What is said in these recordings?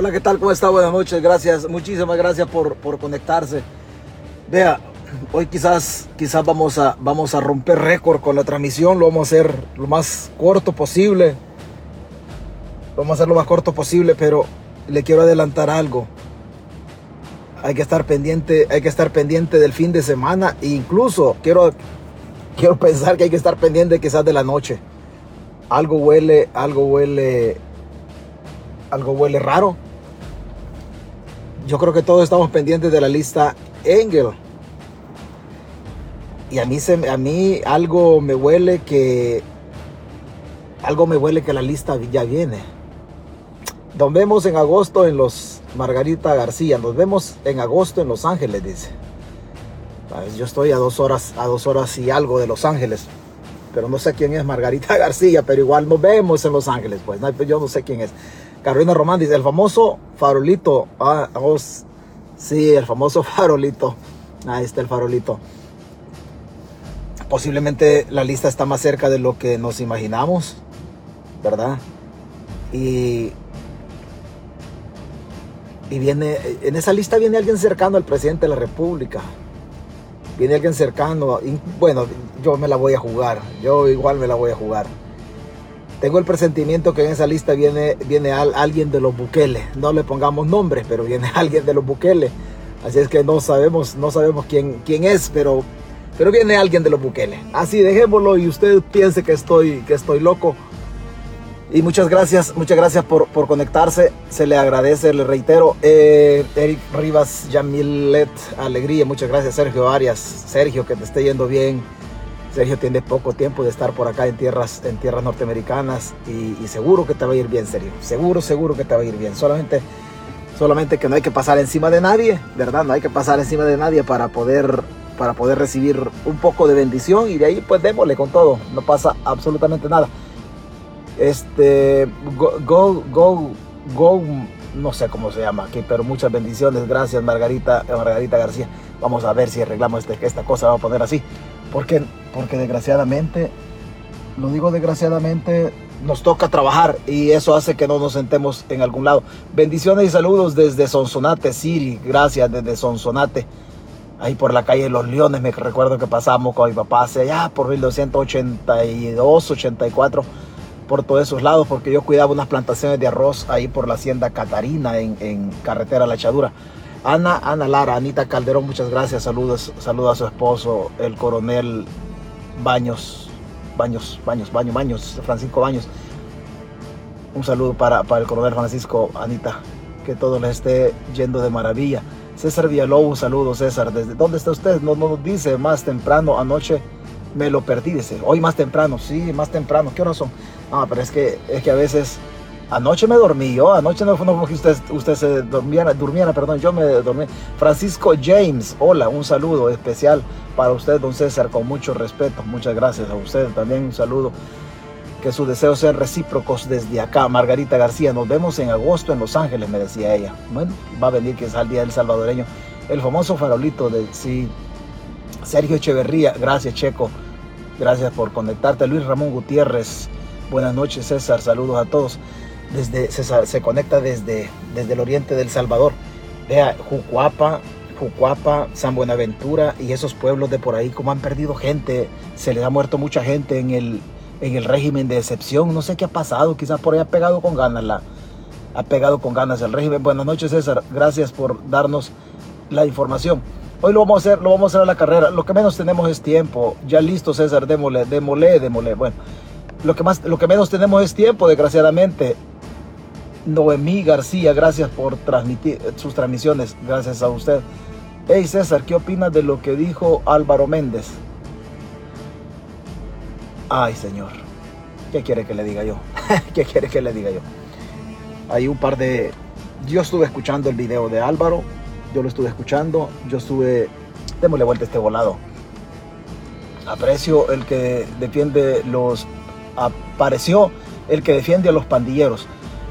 Hola, ¿qué tal? ¿Cómo está? Buenas noches. Gracias, muchísimas gracias por, por conectarse. Vea, hoy quizás, quizás vamos a, vamos a romper récord con la transmisión. Lo vamos a hacer lo más corto posible. Vamos a hacer lo más corto posible, pero le quiero adelantar algo. Hay que estar pendiente, hay que estar pendiente del fin de semana e incluso quiero, quiero pensar que hay que estar pendiente quizás de la noche. Algo huele, algo huele, algo huele raro. Yo creo que todos estamos pendientes de la lista Engel. Y a mí, a mí algo me huele que algo me huele que la lista ya viene. Nos vemos en agosto en los Margarita García. Nos vemos en agosto en Los Ángeles, dice. Yo estoy a dos horas, a dos horas y algo de Los Ángeles. Pero no sé quién es Margarita García, pero igual nos vemos en Los Ángeles, pues. Yo no sé quién es. Carolina Román dice, el famoso farolito. Ah, sí, el famoso farolito. Ahí está el farolito. Posiblemente la lista está más cerca de lo que nos imaginamos, ¿verdad? Y, y viene, en esa lista viene alguien cercano al presidente de la República. Viene alguien cercano. Bueno, yo me la voy a jugar. Yo igual me la voy a jugar. Tengo el presentimiento que en esa lista viene, viene alguien de los Bukele. No le pongamos nombres, pero viene alguien de los Bukele. Así es que no sabemos, no sabemos quién, quién es, pero, pero viene alguien de los Bukele. Así dejémoslo y usted piense que estoy, que estoy loco. Y muchas gracias, muchas gracias por, por conectarse. Se le agradece, le reitero. Eh, Eric Rivas, Yamilet, Alegría. Muchas gracias, Sergio Arias. Sergio, que te esté yendo bien Sergio tiene poco tiempo de estar por acá en tierras, en tierras norteamericanas y, seguro que te va a ir bien, Sergio. Seguro, seguro que te va a ir bien. Solamente, solamente que no hay que pasar encima de nadie, ¿verdad? No hay que pasar encima de nadie para poder, para poder recibir un poco de bendición y de ahí pues démosle con todo. No pasa absolutamente nada. Este, go, go, go, no sé cómo se llama aquí, pero muchas bendiciones. Gracias, Margarita, Margarita García. Vamos a ver si arreglamos este, esta cosa, va a poner así. Porque, porque desgraciadamente, lo digo desgraciadamente, nos toca trabajar y eso hace que no nos sentemos en algún lado. Bendiciones y saludos desde Sonsonate, Siri. Gracias desde Sonsonate. Ahí por la calle de Los Leones, me recuerdo que pasamos con mi papá hace allá por 1282, 84, por todos esos lados, porque yo cuidaba unas plantaciones de arroz ahí por la hacienda Catarina en, carretera La Echadura. Ana, Ana Lara, Anita Calderón, muchas gracias. Saludos, saludos a su esposo, el coronel Baños, Baños, Baños, Baños, Baños, Francisco Baños. Un saludo para, para el coronel Francisco, Anita, que todo les esté yendo de maravilla. César Villalobos, saludos César. ¿Desde dónde está usted? No nos dice más temprano, anoche me lo perdí, dice. Hoy más temprano, sí, más temprano. ¿Qué horas son? Ah, pero es que, es que a veces Anoche me dormí yo, anoche no fue porque usted, usted se durmiera, perdón, yo me dormí. Francisco James, hola, un saludo especial para usted, don César, con mucho respeto. Muchas gracias a usted, también un saludo. Que sus deseos sean recíprocos desde acá. Margarita García, nos vemos en agosto en Los Ángeles, me decía ella. Bueno, va a venir que es el Día del Salvadoreño. El famoso farolito de sí. Sergio Echeverría, gracias Checo. Gracias por conectarte. Luis Ramón Gutiérrez, buenas noches César, saludos a todos desde, se, conecta desde, desde el oriente del Salvador. Vea, Jucuapa, Jucuapa, San Buenaventura y esos pueblos de por ahí, como han perdido gente, se les ha muerto mucha gente en el, en el régimen de excepción. No sé qué ha pasado, quizás por ahí ha pegado con ganas la, ha pegado con ganas el régimen. Buenas noches, César. Gracias por darnos la información. Hoy lo vamos a hacer, lo vamos a hacer a la carrera. Lo que menos tenemos es tiempo. Ya listo, César, démosle, démosle, démosle. Bueno, lo que, más, lo que menos tenemos es tiempo, desgraciadamente. Noemí García, gracias por transmitir sus transmisiones, gracias a usted. Hey César, ¿qué opinas de lo que dijo Álvaro Méndez? Ay Señor, ¿qué quiere que le diga yo? ¿Qué quiere que le diga yo? Hay un par de... Yo estuve escuchando el video de Álvaro, yo lo estuve escuchando, yo estuve... Démosle vuelta a este volado. Aprecio el que defiende los... Apareció el que defiende a los pandilleros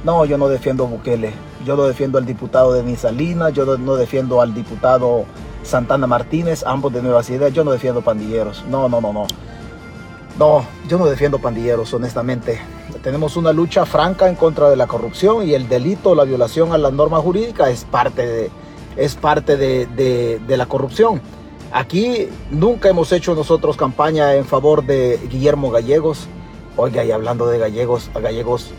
no, yo no defiendo Bukele. Yo no defiendo al diputado de Salinas, yo no, defiendo al diputado Santana Martínez, ambos de Nuevas Ideas. Yo no defiendo pandilleros. No, no, no, no. No, yo no defiendo pandilleros, honestamente. Tenemos una lucha franca en contra de la corrupción y el delito, la violación a la norma jurídica es parte de, es parte de la corrupción. Aquí nunca hemos hecho nosotros campaña en favor de Guillermo Gallegos. Oiga, y hablando de Gallegos, a Gallegos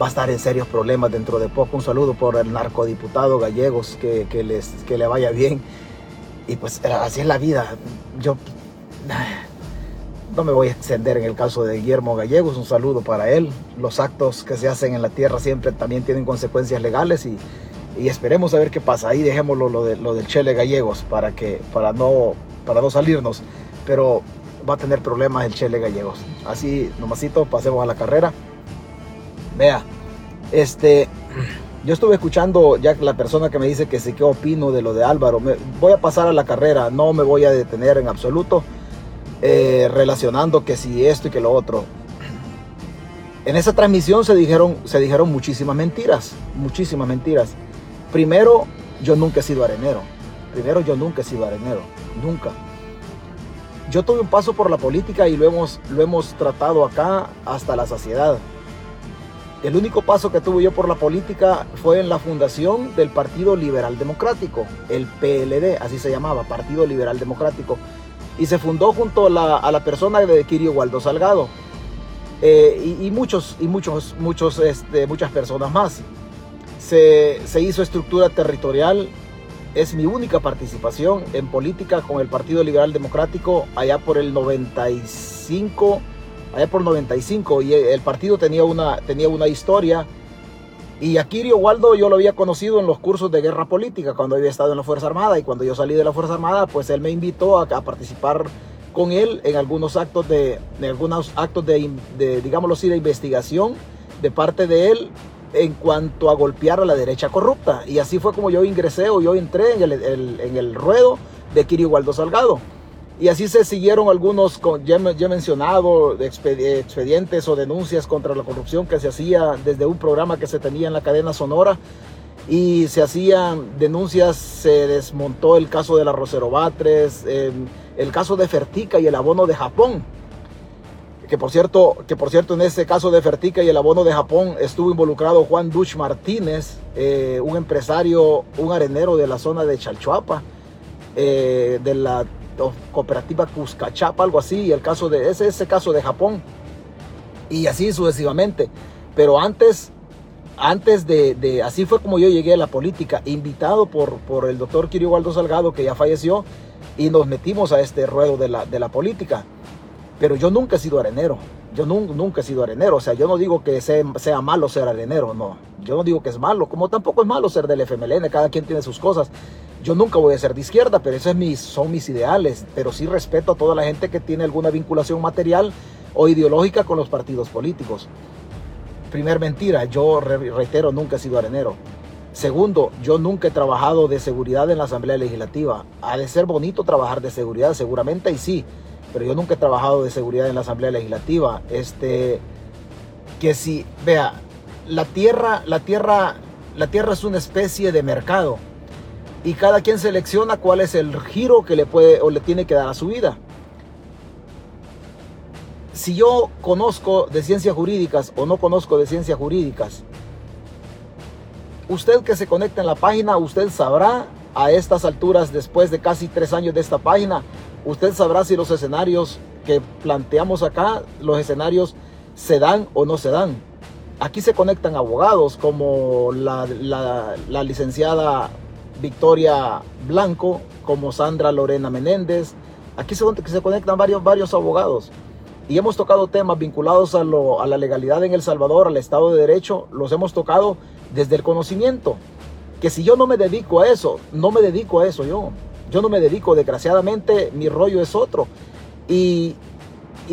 va a estar en serios problemas dentro de poco. Un saludo por el narcodiputado Gallegos, que, que, les, que le vaya bien. Y pues así es la vida. Yo no me voy a extender en el caso de Guillermo Gallegos. Un saludo para él. Los actos que se hacen en la tierra siempre también tienen consecuencias legales y y esperemos a ver qué pasa. Ahí dejémoslo lo, de, lo del Chele Gallegos para, que, para, no, para no salirnos. Pero va a tener problemas el Chele Gallegos. Así, nomasito, pasemos a la carrera. Vea, este, yo estuve escuchando ya la persona que me dice que sí, qué opino de lo de Álvaro. Me, voy a pasar a la carrera, no me voy a detener en absoluto. Eh, relacionando que si esto y que lo otro. En esa transmisión se dijeron, se dijeron muchísimas mentiras, muchísimas mentiras. Primero, yo nunca he sido arenero. Primero, yo nunca he sido arenero. Nunca. Yo tuve un paso por la política y lo hemos, lo hemos tratado acá hasta la saciedad. El único paso que tuve yo por la política fue en la fundación del Partido Liberal Democrático, el PLD, así se llamaba, Partido Liberal Democrático. Y se fundó junto a la, persona de Kirio Waldo Salgado. Eh, y, muchos, y muchos, muchos, este, muchas personas más se, hizo estructura territorial. Es mi única participación en política con el Partido Liberal Democrático allá por el 95, allá por 95 y el partido tenía una, tenía una historia y a Kirio Waldo yo lo había conocido en los cursos de guerra política cuando había estado en la Fuerza Armada y cuando yo salí de la Fuerza Armada pues él me invitó a, participar con él en algunos actos de, algunos actos de, digámoslo así de investigación de parte de él en cuanto a golpear a la derecha corrupta. Y así fue como yo ingresé o yo entré en el, en el ruedo de Kiri Waldo Salgado. Y así se siguieron algunos, ya, he mencionado, expedientes o denuncias contra la corrupción que se hacía desde un programa que se tenía en la cadena Sonora. Y se hacían denuncias, se desmontó el caso de la Rosero Batres, el caso de Fertica y el abono de Japón que por cierto, que por cierto en este caso de Fertica y el abono de Japón estuvo involucrado Juan Duch Martínez, eh, un empresario, un arenero de la zona de Chalchuapa, eh, de la cooperativa Cuscachapa, algo así, y el caso de ese, ese caso de Japón, y así sucesivamente. Pero antes, antes de, así fue como yo llegué a la política, invitado por, por el doctor Waldo Salgado, que ya falleció, y nos metimos a este ruedo de la, de la política. Pero yo nunca he sido arenero. Yo nunca, he sido arenero. O sea, yo no digo que sea, sea, malo ser arenero, no. Yo no digo que es malo. Como tampoco es malo ser del FMLN. Cada quien tiene sus cosas. Yo nunca voy a ser de izquierda, pero esos son mis ideales. Pero sí respeto a toda la gente que tiene alguna vinculación material o ideológica con los partidos políticos. Primer mentira, yo reitero, nunca he sido arenero. Segundo, yo nunca he trabajado de seguridad en la Asamblea Legislativa. Ha de ser bonito trabajar de seguridad, seguramente, y sí pero yo nunca he trabajado de seguridad en la Asamblea Legislativa. Este, que si, vea, la tierra, la tierra, la tierra es una especie de mercado y cada quien selecciona cuál es el giro que le puede o le tiene que dar a su vida. Si yo conozco de ciencias jurídicas o no conozco de ciencias jurídicas, usted que se conecta en la página, usted sabrá a estas alturas, después de casi tres años de esta página, usted sabrá si los escenarios que planteamos acá, los escenarios se dan o no se dan. Aquí se conectan abogados como la, licenciada Victoria Blanco, como Sandra Lorena Menéndez. Aquí se, se conectan varios, varios abogados. Y hemos tocado temas vinculados a, a la legalidad en El Salvador, al Estado de Derecho. Los hemos tocado desde el conocimiento. Que si yo no me dedico a eso, no me dedico a eso yo. Yo no me dedico, desgraciadamente, mi rollo es otro. Y,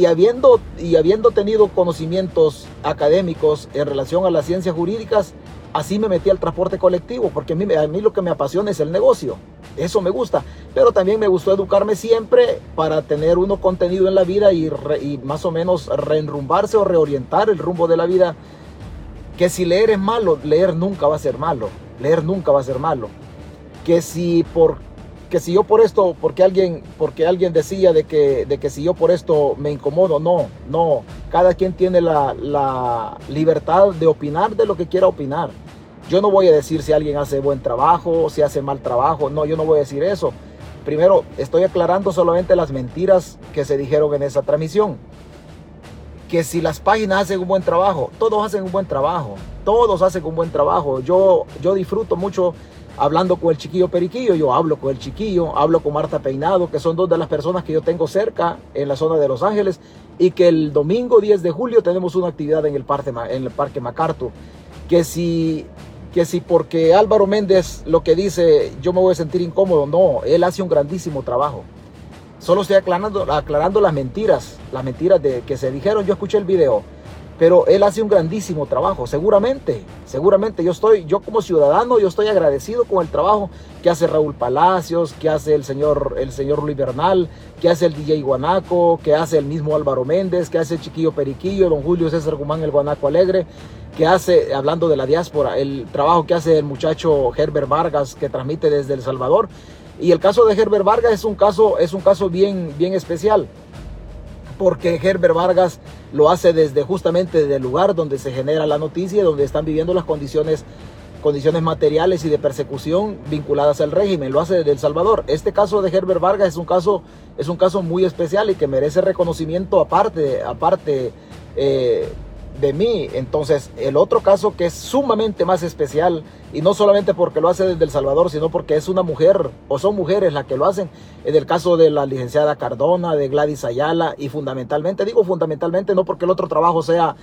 habiendo, y habiendo tenido conocimientos académicos en relación a las ciencias jurídicas, así me metí al transporte colectivo, porque a mí, a mí lo que me apasiona es el negocio. Eso me gusta. Pero también me gustó educarme siempre para tener uno contenido en la vida y, y más o menos reenrumbarse o reorientar el rumbo de la vida. Que si leer es malo, leer nunca va a ser malo. Leer nunca va a ser malo. Que si por que si yo por esto, porque alguien, porque alguien decía de que, de que si yo por esto me incomodo, no, no. Cada quien tiene la, la libertad de opinar de lo que quiera opinar. Yo no voy a decir si alguien hace buen trabajo, si hace mal trabajo, no, yo no voy a decir eso. Primero, estoy aclarando solamente las mentiras que se dijeron en esa transmisión. Que si las páginas hacen un buen trabajo, todos hacen un buen trabajo, todos hacen un buen trabajo. Yo, yo disfruto mucho hablando con el chiquillo Periquillo, yo hablo con el chiquillo, hablo con Marta Peinado, que son dos de las personas que yo tengo cerca en la zona de Los Ángeles y que el domingo 10 de julio tenemos una actividad en el Parque, en el parque MacArthur. Que si, que si porque Álvaro Méndez lo que dice yo me voy a sentir incómodo, no, él hace un grandísimo trabajo. Solo estoy aclarando, aclarando las mentiras, las mentiras de, que se dijeron, yo escuché el video pero él hace un grandísimo trabajo, seguramente, seguramente yo estoy, yo como ciudadano, yo estoy agradecido con el trabajo que hace Raúl Palacios, que hace el señor, el señor Luis Bernal, que hace el DJ Guanaco, que hace el mismo Álvaro Méndez, que hace Chiquillo Periquillo, don Julio César Guzmán, el Guanaco Alegre, que hace, hablando de la diáspora, el trabajo que hace el muchacho Herbert Vargas, que transmite desde El Salvador. Y el caso de Herbert Vargas es un caso, es un caso bien, bien especial porque Herbert Vargas lo hace desde justamente desde el lugar donde se genera la noticia, donde están viviendo las condiciones, condiciones materiales y de persecución vinculadas al régimen. Lo hace desde El Salvador. Este caso de Herbert Vargas es un caso, es un caso muy especial y que merece reconocimiento aparte, aparte eh, de mí. Entonces, el otro caso que es sumamente más especial, y no solamente porque lo hace desde El Salvador, sino porque es una mujer, o son mujeres las que lo hacen, en el caso de la licenciada Cardona, de Gladys Ayala, y fundamentalmente, digo fundamentalmente, no porque el otro trabajo sea,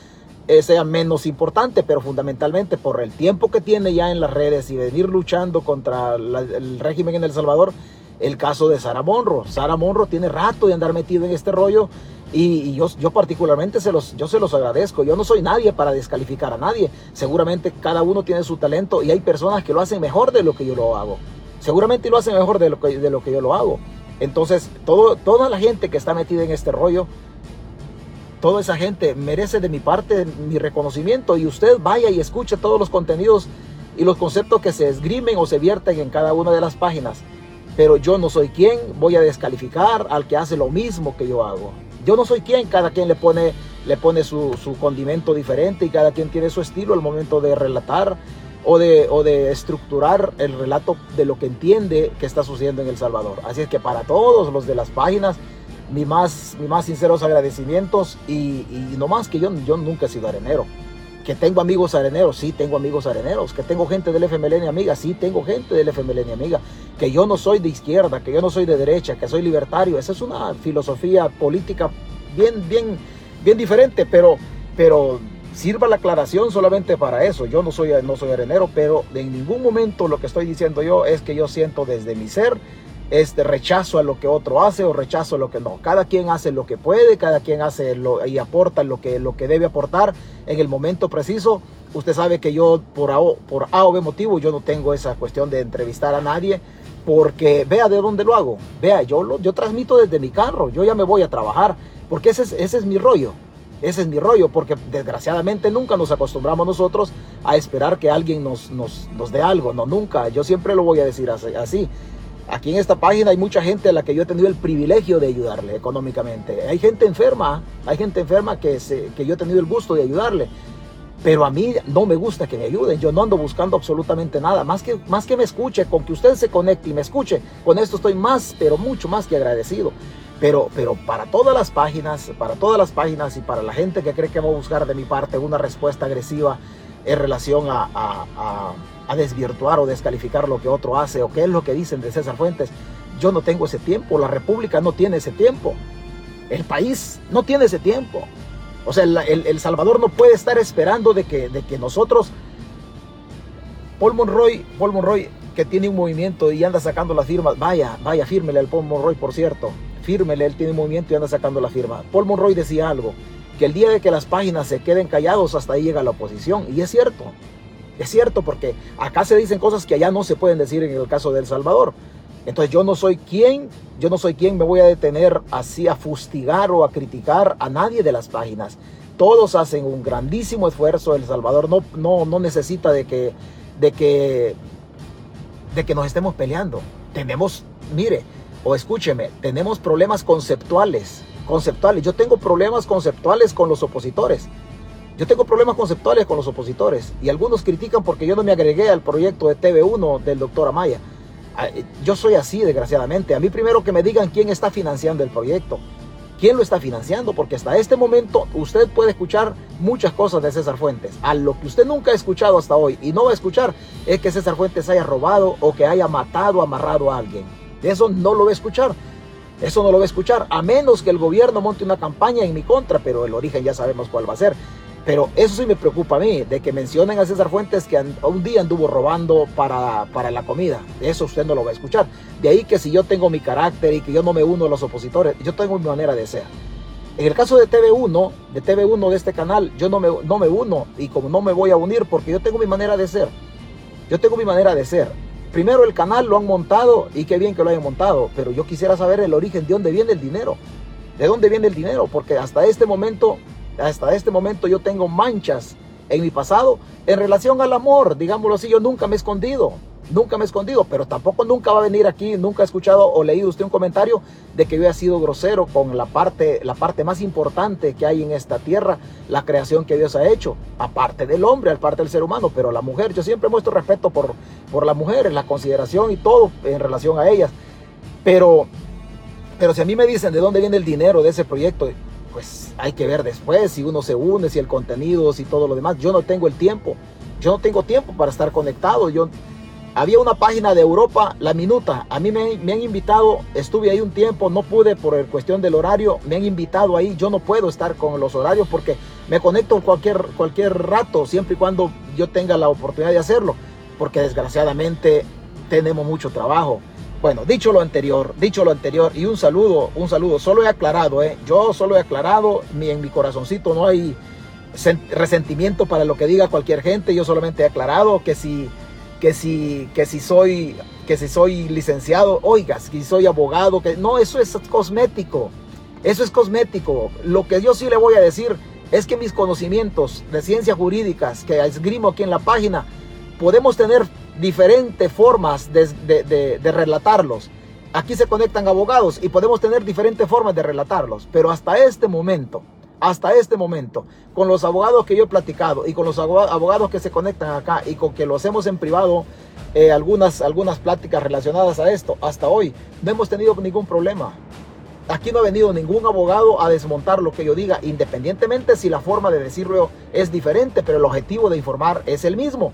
eh, sea menos importante, pero fundamentalmente por el tiempo que tiene ya en las redes y venir luchando contra el régimen en El Salvador, el caso de Sara Monro. Sara Monro tiene rato de andar metido en este rollo y, yo, particularmente se los, yo se los agradezco. Yo no soy nadie para descalificar a nadie. Seguramente cada uno tiene su talento y hay personas que lo hacen mejor de lo que yo lo hago. Seguramente lo hacen mejor de lo que, de lo que yo lo hago. Entonces, todo, toda la gente que está metida en este rollo, toda esa gente merece de mi parte mi reconocimiento y usted vaya y escuche todos los contenidos y los conceptos que se esgrimen o se vierten en cada una de las páginas. Pero yo no soy quien voy a descalificar al que hace lo mismo que yo hago. Yo no soy quien, cada quien le pone, le pone su, condimento diferente y cada quien tiene su estilo al momento de relatar o de, estructurar el relato de lo que entiende que está sucediendo en El Salvador. Así es que para todos los de las páginas, mi más, mi más sinceros agradecimientos y, y no más que yo, yo nunca he sido arenero. Que tengo amigos areneros, sí tengo amigos areneros. Que tengo gente del FMLN amiga, sí tengo gente del FMLN amiga. Que yo no soy de izquierda, que yo no soy de derecha, que soy libertario. Esa es una filosofía política bien, bien, bien diferente, pero, pero sirva la aclaración solamente para eso. Yo no soy, no soy arenero, pero en ningún momento lo que estoy diciendo yo es que yo siento desde mi ser este rechazo a lo que otro hace o rechazo a lo que no. Cada quien hace lo que puede, cada quien hace lo, y aporta lo que, lo que debe aportar en el momento preciso. Usted sabe que yo por A, por A o B motivo yo no tengo esa cuestión de entrevistar a nadie porque vea de dónde lo hago. Vea, yo, lo, yo transmito desde mi carro, yo ya me voy a trabajar porque ese es, ese es mi rollo. Ese es mi rollo, porque desgraciadamente nunca nos acostumbramos nosotros a esperar que alguien nos, nos, nos dé algo. No, nunca. Yo siempre lo voy a decir así. Aquí en esta página hay mucha gente a la que yo he tenido el privilegio de ayudarle económicamente. Hay gente enferma, hay gente enferma que, se, que yo he tenido el gusto de ayudarle. Pero a mí no me gusta que me ayuden. Yo no ando buscando absolutamente nada. Más que, más que me escuche, con que usted se conecte y me escuche, con esto estoy más, pero mucho más que agradecido. Pero, pero para todas las páginas, para todas las páginas y para la gente que cree que va a buscar de mi parte una respuesta agresiva en relación a a desvirtuar o descalificar lo que otro hace o qué es lo que dicen de César Fuentes. Yo no tengo ese tiempo, la República no tiene ese tiempo, el país no tiene ese tiempo. O sea, el, Salvador no puede estar esperando de que, de que nosotros, Paul Monroy, Paul Monroy, que tiene un movimiento y anda sacando las firmas, vaya, vaya, fírmele al Paul Monroy, por cierto, fírmele, él tiene un movimiento y anda sacando la firma. Paul Monroy decía algo, que el día de que las páginas se queden callados, hasta ahí llega la oposición, y es cierto. Es cierto, porque acá se dicen cosas que allá no se pueden decir en el caso de El Salvador. Entonces yo no soy quien, yo no soy quien me voy a detener así a fustigar o a criticar a nadie de las páginas. Todos hacen un grandísimo esfuerzo. El Salvador no, no, no necesita de que, de que, de que nos estemos peleando. Tenemos mire, o escúcheme, tenemos problemas conceptuales, conceptuales. Yo tengo problemas conceptuales con los opositores. Yo tengo problemas conceptuales con los opositores y algunos critican porque yo no me agregué al proyecto de TV1 del doctor Amaya. Ah, eh, yo soy así, desgraciadamente. A mí primero que me digan quién está financiando el proyecto. ¿Quién lo está financiando? Porque hasta este momento usted puede escuchar muchas cosas de César Fuentes. A lo que usted nunca ha escuchado hasta hoy y no va a escuchar es que César Fuentes haya robado o que haya matado, amarrado a alguien. Eso no lo va a escuchar. Eso no lo va a escuchar, a menos que el gobierno monte una campaña en mi contra, pero el origen ya sabemos cuál va a ser. Pero eso sí me preocupa a mí, de que mencionen a César Fuentes que un día anduvo robando para, para la comida. Eso usted no lo va a escuchar. De ahí que si yo tengo mi carácter y que yo no me uno a los opositores, yo tengo mi manera de ser. En el caso de TV1, de TV1 de este canal, yo no me, no me uno y como no me voy a unir porque yo tengo mi manera de ser. Yo tengo mi manera de ser. Primero el canal lo han montado y qué bien que lo hayan montado, pero yo quisiera saber el origen de dónde viene el dinero. ¿De dónde viene el dinero? Porque hasta este momento hasta este momento yo tengo manchas en mi pasado en relación al amor, digámoslo así, yo nunca me he escondido, nunca me he escondido, pero tampoco nunca va a venir aquí, nunca ha escuchado o leído usted un comentario de que yo haya sido grosero con la parte, la parte más importante que hay en esta tierra, la creación que Dios ha hecho, aparte del hombre, aparte del ser humano, pero la mujer, yo siempre muestro respeto por, por las mujeres, la consideración y todo en relación a ellas, pero, pero si a mí me dicen de dónde viene el dinero de ese proyecto, pues hay que ver después si uno se une, si el contenido, si todo lo demás. Yo no tengo el tiempo. Yo no tengo tiempo para estar conectado. Yo había una página de Europa, La Minuta. A mí me, han invitado, estuve ahí un tiempo, no pude por cuestión del horario. Me han invitado ahí. Yo no puedo estar con los horarios porque me conecto cualquier, cualquier rato, siempre y cuando yo tenga la oportunidad de hacerlo. Porque desgraciadamente tenemos mucho trabajo. Bueno, dicho lo anterior, dicho lo anterior y un saludo, un saludo. Solo he aclarado, ¿eh? yo solo he aclarado, ni en mi corazoncito no hay resentimiento para lo que diga cualquier gente. Yo solamente he aclarado que si, que si, que si soy, que si soy licenciado, oigas, que si soy abogado, que no, eso es cosmético. Eso es cosmético. Lo que yo sí le voy a decir es que mis conocimientos de ciencias jurídicas que esgrimo aquí en la página, podemos tener diferentes formas de, relatarlos. Aquí se conectan abogados y podemos tener diferentes formas de relatarlos, pero hasta este momento, hasta este momento, con los abogados que yo he platicado y con los abogados que se conectan acá y con que lo hacemos en privado, eh, algunas, algunas pláticas relacionadas a esto, hasta hoy no hemos tenido ningún problema. Aquí no ha venido ningún abogado a desmontar lo que yo diga, independientemente si la forma de decirlo es diferente, pero el objetivo de informar es el mismo.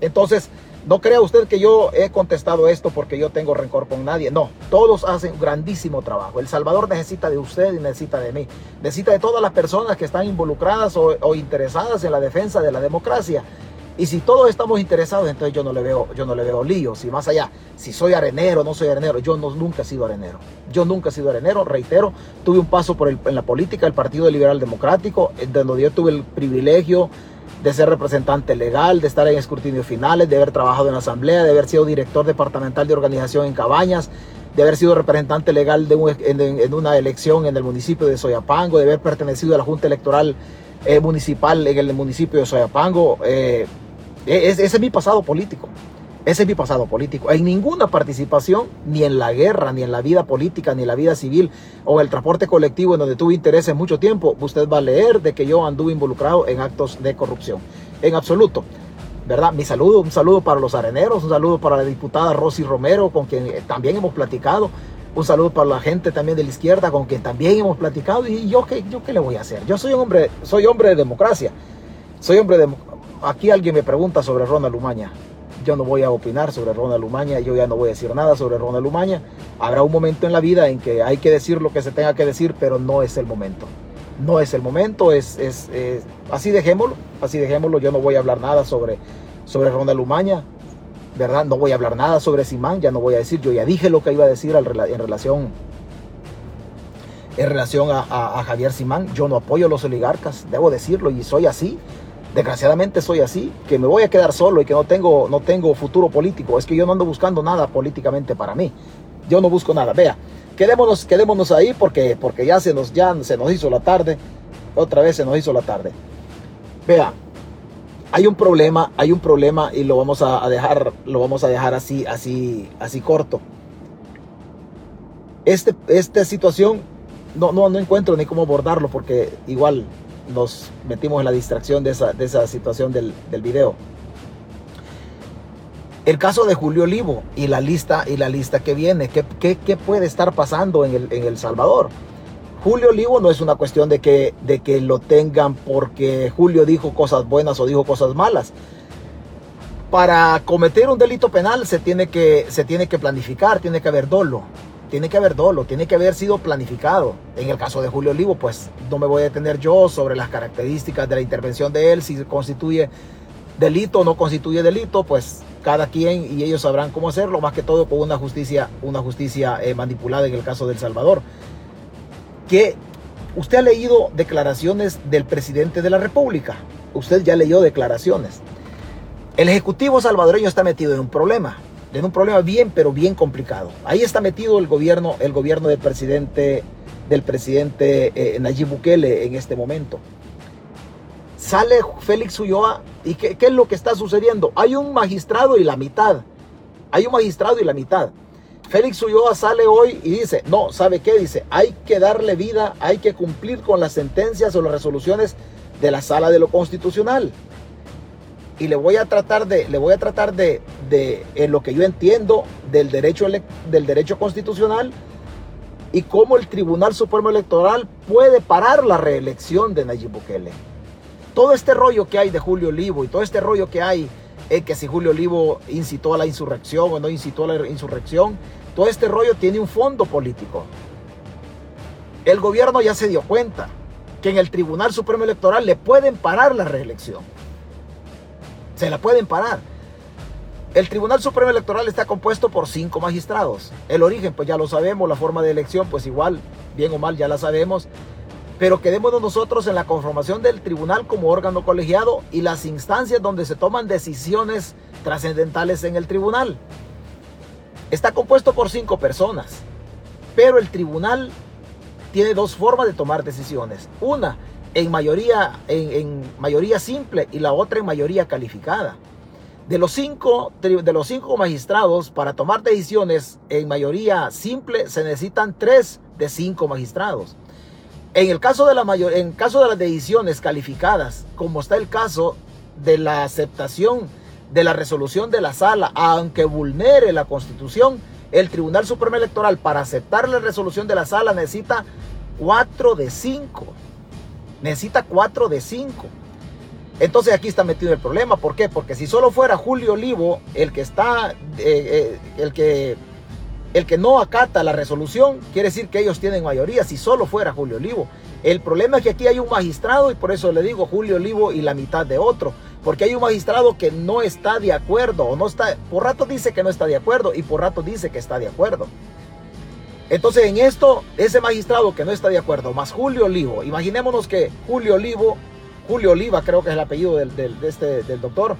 Entonces, no crea usted que yo he contestado esto porque yo tengo rencor con nadie. No, todos hacen un grandísimo trabajo. El Salvador necesita de usted y necesita de mí. Necesita de todas las personas que están involucradas o, interesadas en la defensa de la democracia. Y si todos estamos interesados, entonces yo no le veo, yo no le veo líos. Y más allá, si soy arenero, no soy arenero, yo no, nunca he sido arenero. Yo nunca he sido arenero, reitero, tuve un paso por en la política del Partido Liberal Democrático, donde yo tuve el privilegio de ser representante legal, de estar en escrutinio finales, de haber trabajado en la asamblea, de haber sido director departamental de organización en Cabañas, de haber sido representante legal de en, una elección en el municipio de Soyapango, de haber pertenecido a la Junta Electoral eh, Municipal en el municipio de Soyapango. Eh, e, ese es mi pasado político. Ese es mi pasado político. En ninguna participación, ni en la guerra, ni en la vida política, ni en la vida civil o el transporte colectivo en donde tuve interés en mucho tiempo, usted va a leer de que yo anduve involucrado en actos de corrupción. En absoluto. ¿Verdad? Mi saludo, un saludo para los areneros, un saludo para la diputada Rosy Romero, con quien también hemos platicado. Un saludo para la gente también de la izquierda, con quien también hemos platicado. ¿Y yo qué, yo qué le voy a hacer? Yo soy un hombre, soy hombre de democracia. Soy hombre de... Aquí alguien me pregunta sobre Ronald Umaña yo no voy a opinar sobre Ronald Lumaña, yo ya no voy a decir nada sobre Ronald Lumaña. Habrá un momento en la vida en que hay que decir lo que se tenga que decir, pero no es el momento. No es el momento, es, es, así dejémoslo, así dejémoslo. Yo no voy a hablar nada sobre, sobre Ronald Lumaña, ¿verdad? No voy a hablar nada sobre Simán, ya no voy a decir, yo ya dije lo que iba a decir en relación en relación a, a, Javier Simán. Yo no apoyo a los oligarcas, debo decirlo, y soy así desgraciadamente soy así, que me voy a quedar solo y que no tengo, no tengo futuro político. Es que yo no ando buscando nada políticamente para mí. Yo no busco nada. Vea, quedémonos, quedémonos ahí porque, porque ya, se nos, ya se nos hizo la tarde. Otra vez se nos hizo la tarde. Vea, hay un problema, hay un problema y lo vamos a dejar, lo vamos a dejar así, así, así corto. Este, esta situación no, no, no encuentro ni cómo abordarlo porque igual nos metimos en la distracción de esa, situación del, video. El caso de Julio Olivo y la lista, y la lista que viene, ¿qué, puede estar pasando en el, Salvador? Julio Olivo no es una cuestión de que, de que lo tengan porque Julio dijo cosas buenas o dijo cosas malas. Para cometer un delito penal se tiene que, se tiene que planificar, tiene que haber dolo. Tiene que haber dolo, tiene que haber sido planificado. En el caso de Julio Olivo, pues no me voy a detener yo sobre las características de la intervención de él, si constituye delito o no constituye delito, pues cada quien y ellos sabrán cómo hacerlo, más que todo con una justicia, una justicia eh, manipulada en el caso del Salvador que usted ha leído declaraciones del presidente de la República. Usted ya leyó declaraciones. El Ejecutivo salvadoreño está metido en un problema, en un problema bien, pero bien complicado. Ahí está metido el gobierno, el gobierno del presidente, del presidente eh, Nayib Bukele en este momento. Sale Félix Ulloa y ¿qué, ¿qué es lo que está sucediendo? Hay un magistrado y la mitad. Hay un magistrado y la mitad. Félix Ulloa sale hoy y dice, no, ¿sabe qué? Dice, hay que darle vida, hay que cumplir con las sentencias o las resoluciones de la sala de lo constitucional. Y le voy a tratar de, le voy a tratar de, de en lo que yo entiendo del derecho, del derecho constitucional y cómo el Tribunal Supremo Electoral puede parar la reelección de Nayib Bukele. Todo este rollo que hay de Julio Olivo y todo este rollo que hay es que si Julio Olivo incitó a la insurrección o no incitó a la insurrección, todo este rollo tiene un fondo político. El gobierno ya se dio cuenta que en el Tribunal Supremo Electoral le pueden parar la reelección. Se la pueden parar. El Tribunal Supremo Electoral está compuesto por cinco magistrados. El origen, pues ya lo sabemos, la forma de elección, pues igual, bien o mal, ya la sabemos. Pero quedémonos nosotros en la conformación del tribunal como órgano colegiado y las instancias donde se toman decisiones trascendentales en el tribunal. Está compuesto por cinco personas, pero el tribunal tiene dos formas de tomar decisiones. Una en mayoría, en, mayoría simple y la otra en mayoría calificada. De los, cinco, de los cinco magistrados, para tomar decisiones en mayoría simple, se necesitan tres de cinco magistrados. En el caso de, la mayor, en caso de las decisiones calificadas, como está el caso de la aceptación de la resolución de la sala, aunque vulnere la constitución, el Tribunal Supremo Electoral para aceptar la resolución de la sala necesita 4 de 5. Necesita 4 de 5. Entonces aquí está metido el problema. ¿Por qué? Porque si solo fuera Julio Olivo el que está, eh, eh, el que el que no acata la resolución, quiere decir que ellos tienen mayoría, si solo fuera Julio Olivo. El problema es que aquí hay un magistrado y por eso le digo Julio Olivo y la mitad de otro porque hay un magistrado que no está de acuerdo o no está, por rato dice que no está de acuerdo y por rato dice que está de acuerdo. Entonces en esto, ese magistrado que no está de acuerdo, más Julio Olivo, imaginémonos que Julio Olivo, Julio Oliva creo que es el apellido del, este, del doctor,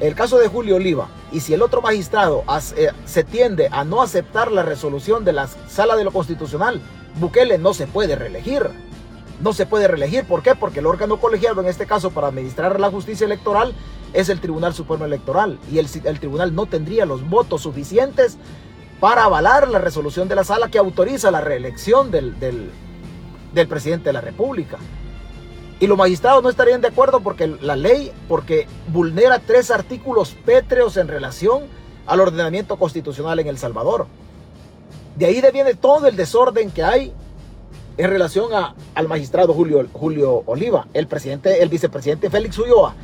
el caso de Julio Oliva, y si el otro magistrado eh, se tiende a no aceptar la resolución de la sala de lo constitucional, Bukele no se puede reelegir no se puede reelegir. ¿Por qué? Porque el órgano colegiado, en este caso, para administrar la justicia electoral, es el Tribunal Supremo Electoral. Y el, tribunal no tendría los votos suficientes para avalar la resolución de la sala que autoriza la reelección del, del presidente de la República. Y los magistrados no estarían de acuerdo porque la ley, porque vulnera tres artículos pétreos en relación al ordenamiento constitucional en El Salvador. De ahí viene todo el desorden que hay en relación a, al magistrado Julio, Julio Oliva, el presidente, el vicepresidente Félix Ulloa.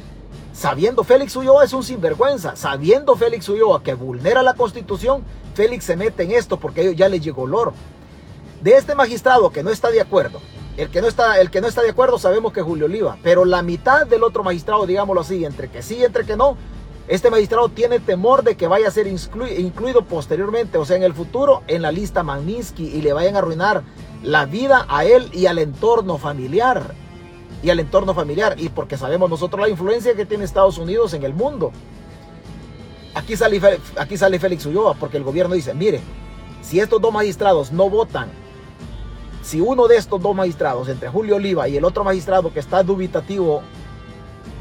Sabiendo Félix Ulloa es un sinvergüenza, sabiendo Félix Ulloa que vulnera la constitución, Félix se mete en esto porque ya les llegó el oro. De este magistrado que no está de acuerdo, el que no está, el que no está de acuerdo sabemos que es Julio Oliva, pero la mitad del otro magistrado, digámoslo así, entre que sí y entre que no, este magistrado tiene temor de que vaya a ser incluido posteriormente, o sea, en el futuro, en la lista Magnitsky y le vayan a arruinar la vida a él y al entorno familiar. Y al entorno familiar. Y porque sabemos nosotros la influencia que tiene Estados Unidos en el mundo. Aquí sale, aquí sale Félix Ulloa porque el gobierno dice, mire, si estos dos magistrados no votan, si uno de estos dos magistrados, entre Julio Oliva y el otro magistrado que está dubitativo,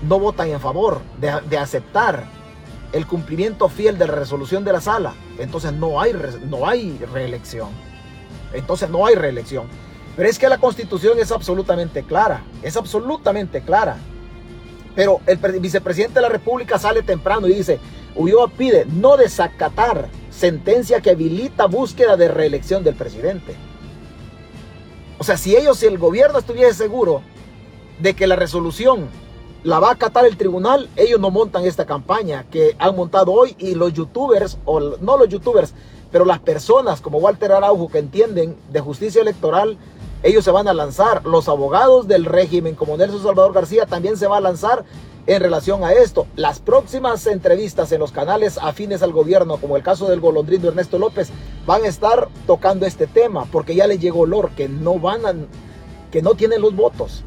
no votan en favor de, de aceptar el cumplimiento fiel de la resolución de la sala, entonces no hay, no hay reelección. entonces no hay reelección. Pero es que la constitución es absolutamente clara, es absolutamente clara. Pero el vicepresidente de la República sale temprano y dice, Ulloa pide no desacatar sentencia que habilita búsqueda de reelección del presidente. O sea, si ellos, si el gobierno estuviese seguro de que la resolución la va a acatar el tribunal, ellos no montan esta campaña que han montado hoy y los youtubers, o no los youtubers, pero las personas como Walter Araujo que entienden de justicia electoral, ellos se van a lanzar. Los abogados del régimen como Nelson Salvador García también se va a lanzar en relación a esto. Las próximas entrevistas en los canales afines al gobierno, como el caso del golondrino Ernesto López, van a estar tocando este tema porque ya le llegó olor que no van a, que no tienen los votos.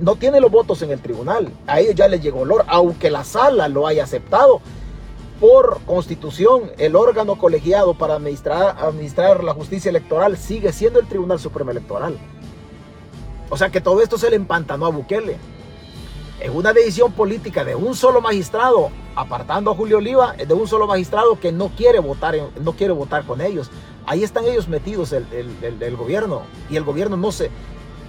No tiene los votos en el tribunal. A ellos ya les llegó olor, aunque la sala lo haya aceptado. Por constitución, el órgano colegiado para administrar, la justicia electoral sigue siendo el Tribunal Supremo Electoral. O sea que todo esto se le empantanó a Bukele. Es una decisión política de un solo magistrado, apartando a Julio Oliva, de un solo magistrado que no quiere votar, no quiere votar con ellos. Ahí están ellos metidos el, el gobierno. Y el gobierno no se,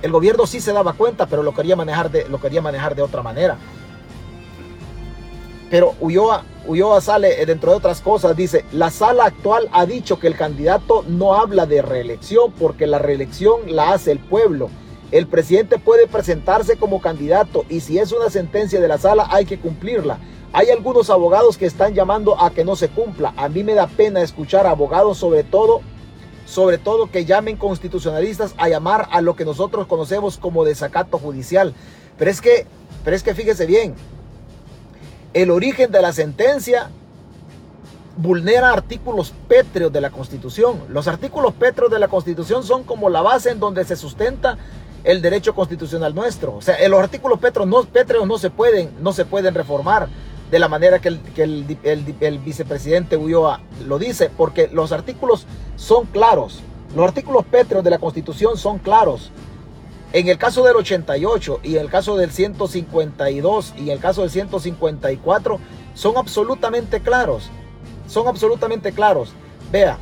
el gobierno sí se daba cuenta, pero lo quería manejar de, lo quería manejar de otra manera. Pero Ulloa, sale, eh, dentro de otras cosas, dice, la sala actual ha dicho que el candidato no habla de reelección porque la reelección la hace el pueblo. El presidente puede presentarse como candidato y si es una sentencia de la sala hay que cumplirla. Hay algunos abogados que están llamando a que no se cumpla. A mí me da pena escuchar abogados sobre todo sobre todo que llamen constitucionalistas a llamar a lo que nosotros conocemos como desacato judicial. Pero es que, pero es que fíjese bien, el origen de la sentencia vulnera artículos pétreos de la Constitución. Los artículos pétreos de la Constitución son como la base en donde se sustenta el derecho constitucional nuestro. O sea, los artículos pétreos no, pétreos no se pueden, no se pueden reformar de la manera que el, vicepresidente Ulloa lo dice, porque los artículos son claros. Los artículos pétreos de la Constitución son claros. En el caso del 88 y el caso del 152 y el caso del 154 son absolutamente claros. Son absolutamente claros. Vea,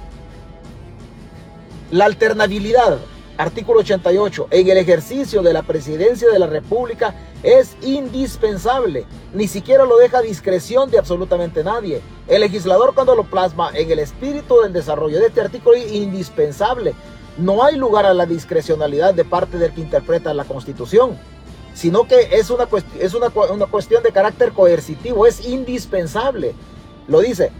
la alternabilidad Artículo 88. En el ejercicio de la presidencia de la República es indispensable. Ni siquiera lo deja a discreción de absolutamente nadie. El legislador cuando lo plasma en el espíritu del desarrollo de este artículo es indispensable. No hay lugar a la discrecionalidad de parte del que interpreta la Constitución, sino que es una, es una, una cuestión de carácter coercitivo, es indispensable. Lo dice,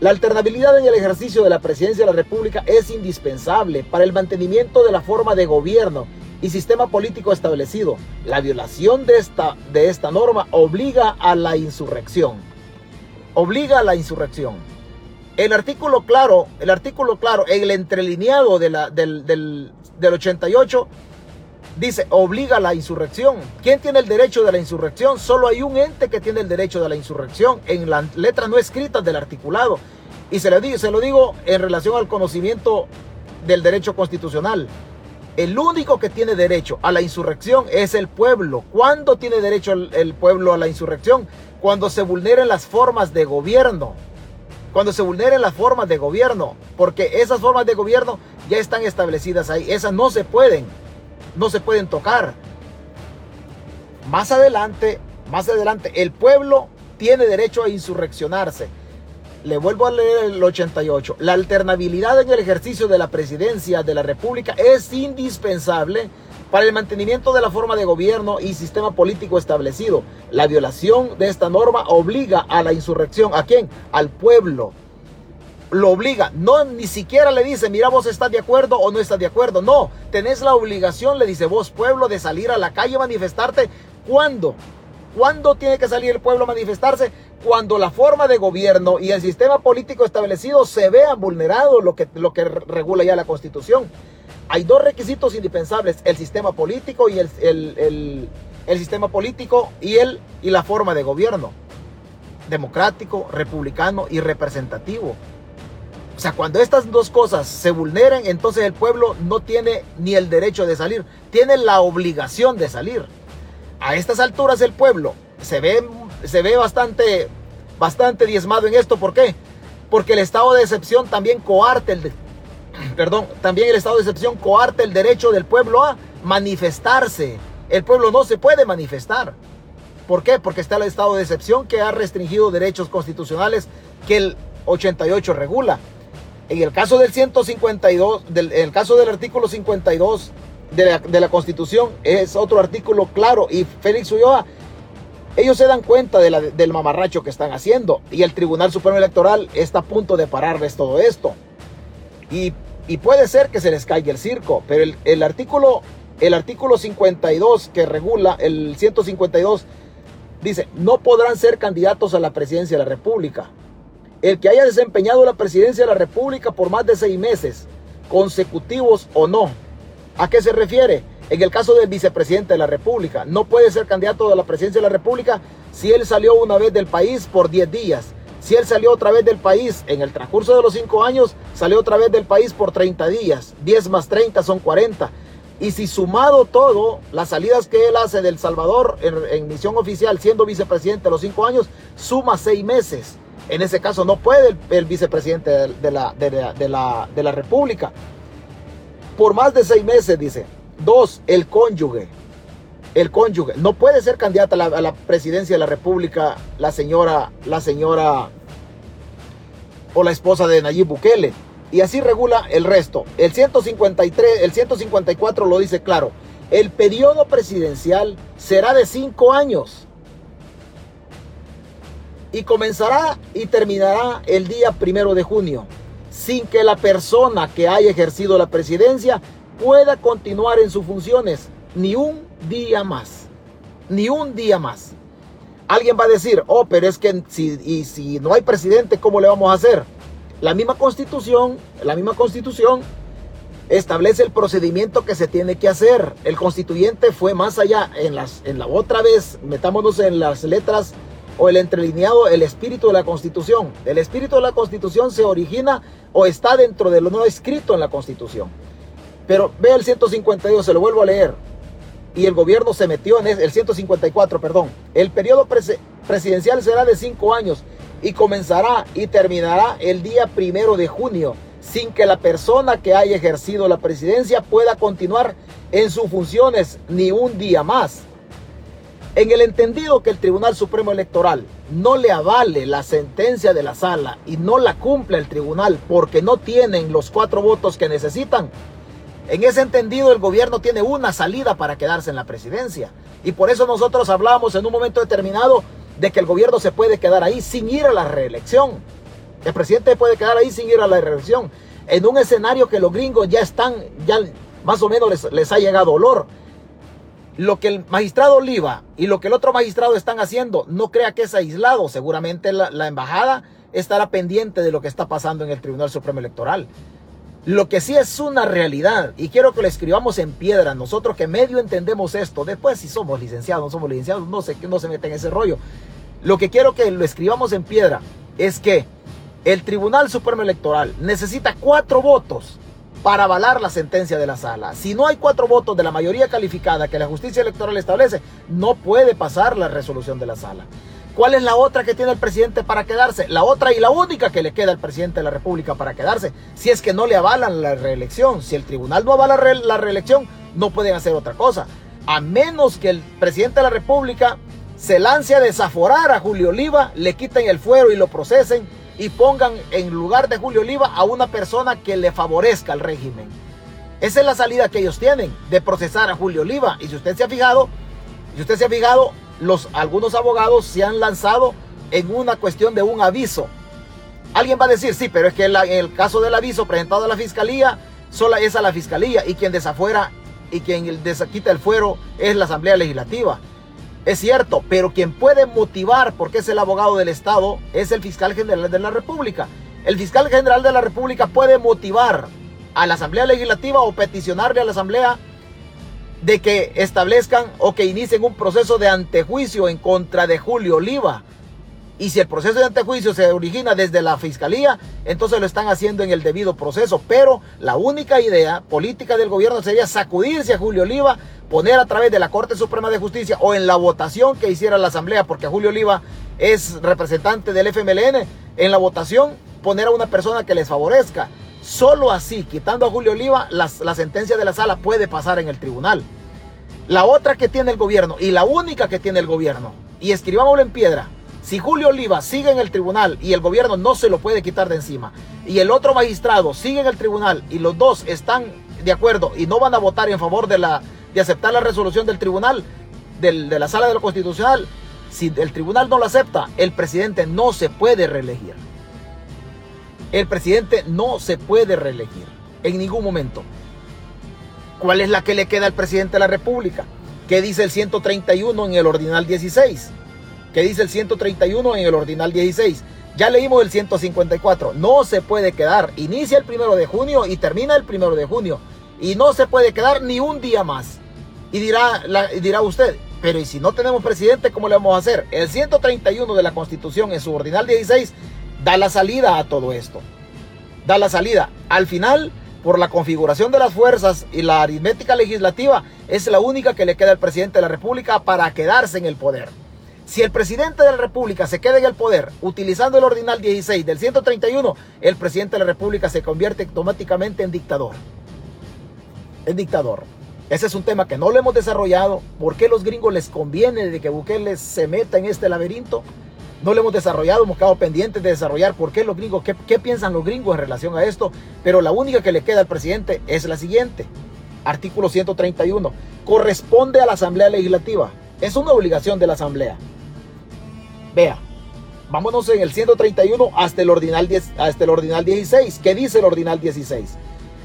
la alternabilidad en el ejercicio de la presidencia de la República es indispensable para el mantenimiento de la forma de gobierno y sistema político establecido. La violación de esta, de esta norma obliga a la insurrección. Obliga a la insurrección. El artículo claro, el artículo claro, el entrelineado del, del, del 88 dice, obliga a la insurrección. ¿Quién tiene el derecho de la insurrección? Solo hay un ente que tiene el derecho de la insurrección en las letras no escritas del articulado. Y se lo, digo, se lo digo en relación al conocimiento del derecho constitucional. El único que tiene derecho a la insurrección es el pueblo. ¿Cuándo tiene derecho el pueblo a la insurrección? Cuando se vulneren las formas de gobierno. Cuando se vulneren las formas de gobierno. Porque esas formas de gobierno ya están establecidas ahí. Esas no se pueden no se pueden tocar. Más adelante, más adelante, el pueblo tiene derecho a insurreccionarse. Le vuelvo a leer el 88. La alternabilidad en el ejercicio de la presidencia de la República es indispensable para el mantenimiento de la forma de gobierno y sistema político establecido. La violación de esta norma obliga a la insurrección. ¿A quién? Al pueblo lo obliga. No, ni siquiera le dice, mira, vos estás de acuerdo o no estás de acuerdo. No, tenés la obligación, le dice vos, pueblo, de salir a la calle a manifestarte. ¿Cuándo? ¿Cuándo tiene que salir el pueblo a manifestarse? Cuando la forma de gobierno y el sistema político establecido se vean vulnerados, lo que, lo que regula ya la Constitución. Hay dos requisitos indispensables, el sistema político y el, sistema político y, el, y la forma de gobierno. Democrático, republicano y representativo. O sea, cuando estas dos cosas se vulneren, entonces el pueblo no tiene ni el derecho de salir, tiene la obligación de salir. A estas alturas el pueblo se ve, se ve bastante, bastante diezmado en esto. ¿Por qué? Porque el estado de excepción también coarte el, perdón, también el estado de excepción coarte el derecho del pueblo a manifestarse. El pueblo no se puede manifestar. ¿Por qué? Porque está el estado de excepción que ha restringido derechos constitucionales que el 88 regula. En el caso del 152, del, en el caso del artículo 52 de la, de la Constitución, es otro artículo claro. Y Félix Ulloa, ellos se dan cuenta del mamarracho que están haciendo. Y el Tribunal Supremo Electoral está a punto de pararles todo esto. Y, puede ser que se les caiga el circo, pero el, el artículo el artículo 52 que regula, el 152, dice, no podrán ser candidatos a la presidencia de la República. El que haya desempeñado la presidencia de la República por más de seis meses, consecutivos o no. ¿A qué se refiere? En el caso del vicepresidente de la República, no puede ser candidato a la presidencia de la República si él salió una vez del país por 10 días. Si él salió otra vez del país en el transcurso de los 5 años, salió otra vez del país por 30 días. 10 más 30 son 40. Y si sumado todo, las salidas que él hace del Salvador en, misión oficial, siendo vicepresidente a los cinco años, suma seis meses. En ese caso no puede el, vicepresidente de la, de, la, de la República. Por más de seis meses, dice. Dos, el cónyuge. El cónyuge. No puede ser candidata a la, presidencia de la República la señora, la señora o la esposa de Nayib Bukele y así regula el resto. El 153, el 154 lo dice claro. El periodo presidencial será de cinco años y comenzará y terminará el día primero de junio, sin que la persona que haya ejercido la presidencia pueda continuar en sus funciones ni un día más, ni un día más. Alguien va a decir, oh, pero es que si, y si no hay presidente, ¿cómo le vamos a hacer? La misma constitución, la misma constitución establece el procedimiento que se tiene que hacer. El constituyente fue más allá. En, las, en la otra vez, metámonos en las letras o el entrelineado, el espíritu de la constitución. El espíritu de la constitución se origina o está dentro de lo no escrito en la constitución. Pero ve el 152, se lo vuelvo a leer. Y el gobierno se metió en el 154, perdón. El periodo presidencial será de cinco años y comenzará y terminará el día primero de junio, sin que la persona que haya ejercido la presidencia pueda continuar en sus funciones ni un día más. En el entendido que el Tribunal Supremo Electoral no le avale la sentencia de la sala y no la cumple el tribunal porque no tienen los cuatro votos que necesitan, en ese entendido el gobierno tiene una salida para quedarse en la presidencia. Y por eso nosotros hablamos en un momento determinado de que el gobierno se puede quedar ahí sin ir a la reelección. El presidente puede quedar ahí sin ir a la reelección. En un escenario que los gringos ya están, ya más o menos les, ha llegado olor. Lo que el magistrado Oliva y lo que el otro magistrado están haciendo, no crea que es aislado. Seguramente la embajada estará pendiente de lo que está pasando en el Tribunal Supremo Electoral. Lo que sí es una realidad, y quiero que lo escribamos en piedra, nosotros que medio entendemos esto, después si somos licenciados, no somos licenciados, no sé, no se meten en ese rollo. Lo que quiero que lo escribamos en piedra es que el Tribunal Supremo Electoral necesita cuatro votos para avalar la sentencia de la sala. Si no hay cuatro votos de la mayoría calificada que la justicia electoral establece, no puede pasar la resolución de la sala. ¿Cuál es la otra que tiene el presidente para quedarse? La otra y la única que le queda al presidente de la República para quedarse, si es que no le avalan la reelección. Si el tribunal no avala la reelección, no pueden hacer otra cosa. A menos que el presidente de la República se lance a desaforar a Julio Oliva, le quiten el fuero y lo procesen y pongan en lugar de Julio Oliva a una persona que le favorezca al régimen. Esa es la salida que ellos tienen de procesar a Julio Oliva. Y si usted se ha fijado, si usted se ha fijado, los, algunos abogados se han lanzado en una cuestión de un aviso. Alguien va a decir, sí, pero es que en, el caso del aviso presentado a la fiscalía, solo es a la fiscalía y quien desafuera y quien quita el fuero es la Asamblea Legislativa. Es cierto, pero quien puede motivar, porque es el abogado del Estado, es el fiscal general de la República. El fiscal general de la República puede motivar a la Asamblea Legislativa o peticionarle a la Asamblea de que establezcan o que inicien un proceso de antejuicio en contra de Julio Oliva. Y si el proceso de antejuicio se origina desde la fiscalía, entonces lo están haciendo en el debido proceso. Pero la única idea política del gobierno sería sacudirse a Julio Oliva, poner a través de la Corte Suprema de Justicia o en la votación que hiciera la Asamblea, porque Julio Oliva es representante del FMLN, en la votación poner a una persona que les favorezca. Solo así, quitando a Julio Oliva, la, sentencia de la sala puede pasar en el tribunal. La otra que tiene el gobierno y la única que tiene el gobierno, y escribámoslo en piedra, si Julio Oliva sigue en el tribunal y el gobierno no se lo puede quitar de encima, y el otro magistrado sigue en el tribunal y los dos están de acuerdo y no van a votar en favor de, la, de aceptar la resolución del tribunal, de la sala de lo constitucional, si el tribunal no lo acepta, el presidente no se puede reelegir. El presidente no se puede reelegir en ningún momento. ¿Cuál es la que le queda al presidente de la República? ¿Qué dice el 131 en el ordinal 16? ¿Qué dice el 131 en el ordinal 16? Ya leímos el 154. No se puede quedar. Inicia el primero de junio y termina el primero de junio. Y no se puede quedar ni un día más. Y dirá, dirá usted, pero ¿y si no tenemos presidente, cómo le vamos a hacer? El 131 de la Constitución en su ordinal 16 da la salida a todo esto. Da la salida. Al final, por la configuración de las fuerzas y la aritmética legislativa, es la única que le queda al presidente de la República para quedarse en el poder. Si el presidente de la República se queda en el poder utilizando el ordinal 16 del 131, el presidente de la República se convierte automáticamente en dictador. En dictador. Ese es un tema que no lo hemos desarrollado. ¿Por qué los gringos les conviene de que Bukele se meta en este laberinto? No lo hemos desarrollado, hemos quedado pendientes de desarrollar por qué los gringos, qué, piensan los gringos en relación a esto. Pero la única que le queda al presidente es la siguiente. Artículo 131. Corresponde a la Asamblea Legislativa. Es una obligación de la Asamblea. Vea, vámonos en el 131 hasta el ordinal, 10, hasta el ordinal 16. ¿Qué dice el ordinal 16?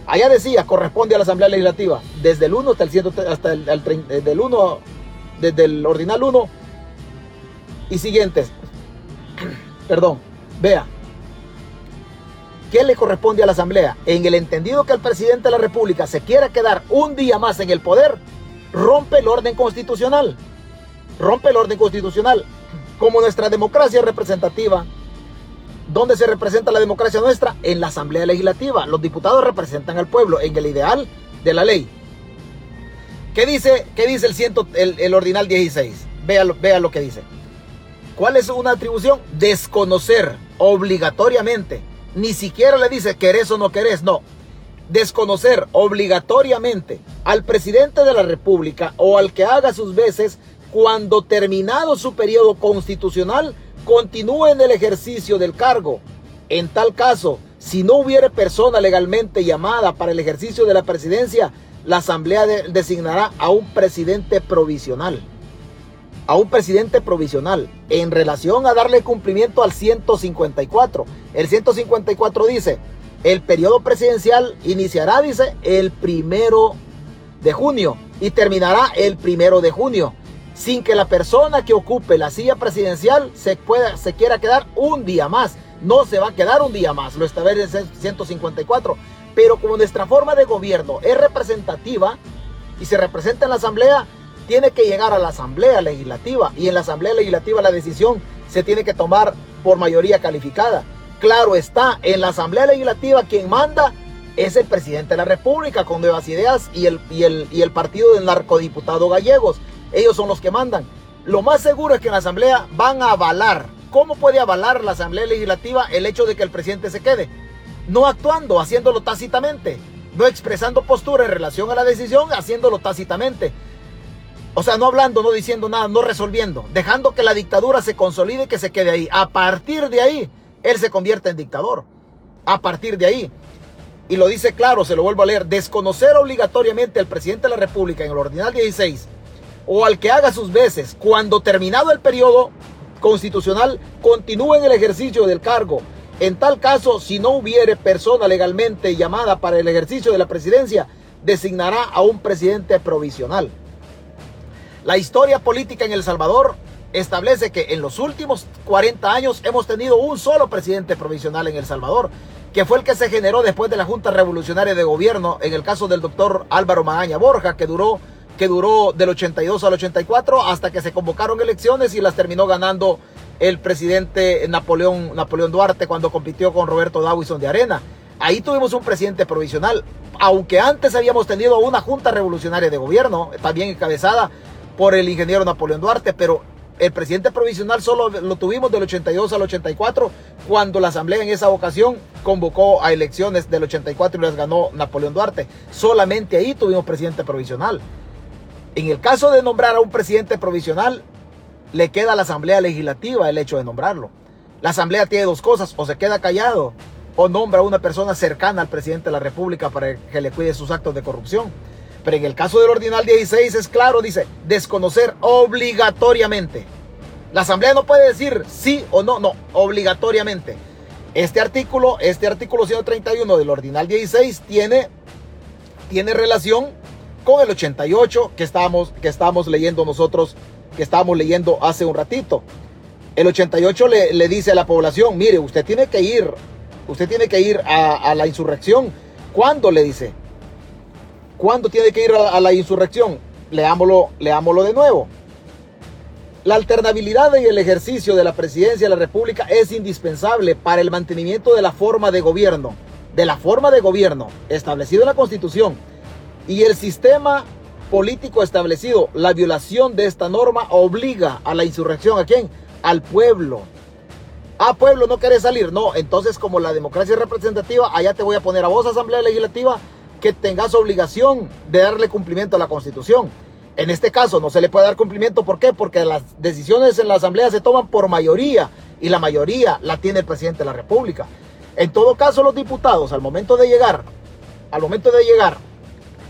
Allá decía, corresponde a la Asamblea Legislativa, desde el 1 hasta el, hasta el, eh, del 1, desde el ordinal 1 y siguientes. Perdón, vea, ¿qué le corresponde a la Asamblea? En el entendido que el presidente de la República se quiera quedar un día más en el poder, rompe el orden constitucional. Rompe el orden constitucional. Como nuestra democracia representativa, ¿dónde se representa la democracia nuestra? En la Asamblea Legislativa. Los diputados representan al pueblo en el ideal de la ley. ¿Qué dice, qué dice el, ciento, el, ordinal 16? Vea, vea lo que dice. ¿Cuál es una atribución? Desconocer obligatoriamente. Ni siquiera le dice querés o no querés, no. Desconocer obligatoriamente al presidente de la República o al que haga sus veces cuando terminado su periodo constitucional continúe en el ejercicio del cargo. En tal caso, si no hubiere persona legalmente llamada para el ejercicio de la presidencia, la Asamblea designará a un presidente provisional a un presidente provisional en relación a darle cumplimiento al 154. El 154 dice, el periodo presidencial iniciará, dice, el primero de junio y terminará el primero de junio, sin que la persona que ocupe la silla presidencial se, pueda, se quiera quedar un día más. No se va a quedar un día más, lo establece el 154. Pero como nuestra forma de gobierno es representativa y se representa en la asamblea, tiene que llegar a la Asamblea Legislativa y en la Asamblea Legislativa la decisión se tiene que tomar por mayoría calificada. Claro está, en la Asamblea Legislativa quien manda es el presidente de la República con nuevas ideas y el, y el, y el partido del narcodiputado gallegos. Ellos son los que mandan. Lo más seguro es que en la Asamblea van a avalar. ¿Cómo puede avalar la Asamblea Legislativa el hecho de que el presidente se quede? No actuando, haciéndolo tácitamente. No expresando postura en relación a la decisión, haciéndolo tácitamente. O sea, no hablando, no diciendo nada, no resolviendo, dejando que la dictadura se consolide y que se quede ahí. A partir de ahí, él se convierte en dictador. A partir de ahí. Y lo dice claro, se lo vuelvo a leer, desconocer obligatoriamente al presidente de la República en el ordinal 16 o al que haga sus veces cuando terminado el periodo constitucional continúe en el ejercicio del cargo. En tal caso, si no hubiere persona legalmente llamada para el ejercicio de la presidencia, designará a un presidente provisional. La historia política en El Salvador establece que en los últimos 40 años hemos tenido un solo presidente provisional en El Salvador, que fue el que se generó después de la Junta Revolucionaria de Gobierno, en el caso del doctor Álvaro Magaña Borja, que duró, que duró del 82 al 84 hasta que se convocaron elecciones y las terminó ganando el presidente Napoleón, Napoleón Duarte cuando compitió con Roberto Dawison de Arena. Ahí tuvimos un presidente provisional, aunque antes habíamos tenido una Junta Revolucionaria de Gobierno, también encabezada por el ingeniero Napoleón Duarte, pero El presidente provisional solo lo tuvimos del 82 al 84, cuando la Asamblea en esa ocasión convocó a elecciones del 84 y las ganó Napoleón Duarte. Solamente ahí tuvimos presidente provisional. En el caso de nombrar a un presidente provisional, le queda a la Asamblea Legislativa el hecho de nombrarlo. La Asamblea tiene dos cosas, o se queda callado o nombra a una persona cercana al presidente de la República para que le cuide sus actos de corrupción. Pero en el caso del Ordinal 16 es claro, dice, desconocer obligatoriamente. La Asamblea no puede decir sí o no, no, obligatoriamente. Este artículo, este artículo 131 del Ordinal 16 tiene, tiene relación con el 88 que estábamos, que estábamos leyendo nosotros, que estábamos leyendo hace un ratito. El 88 le, le dice a la población, mire, usted tiene que ir Usted tiene que ir a, la insurrección. ¿Cuándo le dice? ¿Cuándo tiene que ir a, la insurrección? Leámoslo, de nuevo. La alternabilidad en el ejercicio de la presidencia de la República es indispensable para el mantenimiento de la forma de gobierno, de la forma de gobierno establecido en la Constitución y el sistema político establecido. La violación de esta norma obliga a la insurrección a quién? Al pueblo. Ah, pueblo, no querés salir. No, entonces como la democracia representativa, allá te voy a poner a vos, Asamblea Legislativa, que tengas obligación de darle cumplimiento a la Constitución. En este caso no se le puede dar cumplimiento. ¿Por qué? Porque las decisiones en la Asamblea se toman por mayoría y la mayoría la tiene el presidente de la República. En todo caso, los diputados, al momento de llegar, al momento de llegar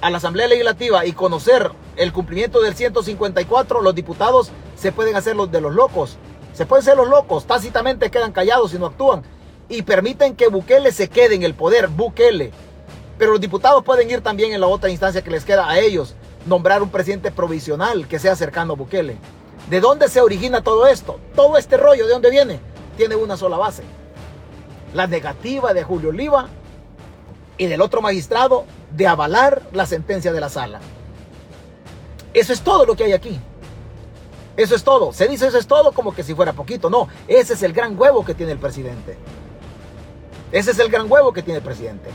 a la Asamblea Legislativa y conocer el cumplimiento del 154, los diputados se pueden hacer los de los locos se pueden ser los locos, tácitamente quedan callados y no actúan. Y permiten que Bukele se quede en el poder, Bukele. Pero los diputados pueden ir también en la otra instancia que les queda a ellos, nombrar un presidente provisional que sea cercano a Bukele. ¿De dónde se origina todo esto? Todo este rollo, ¿de dónde viene? Tiene una sola base. La negativa de Julio Oliva y del otro magistrado de avalar la sentencia de la sala. Eso es todo lo que hay aquí. Eso es todo. Se dice eso es todo como que si fuera poquito. No, ese es el gran huevo que tiene el presidente. Ese es el gran huevo que tiene el presidente.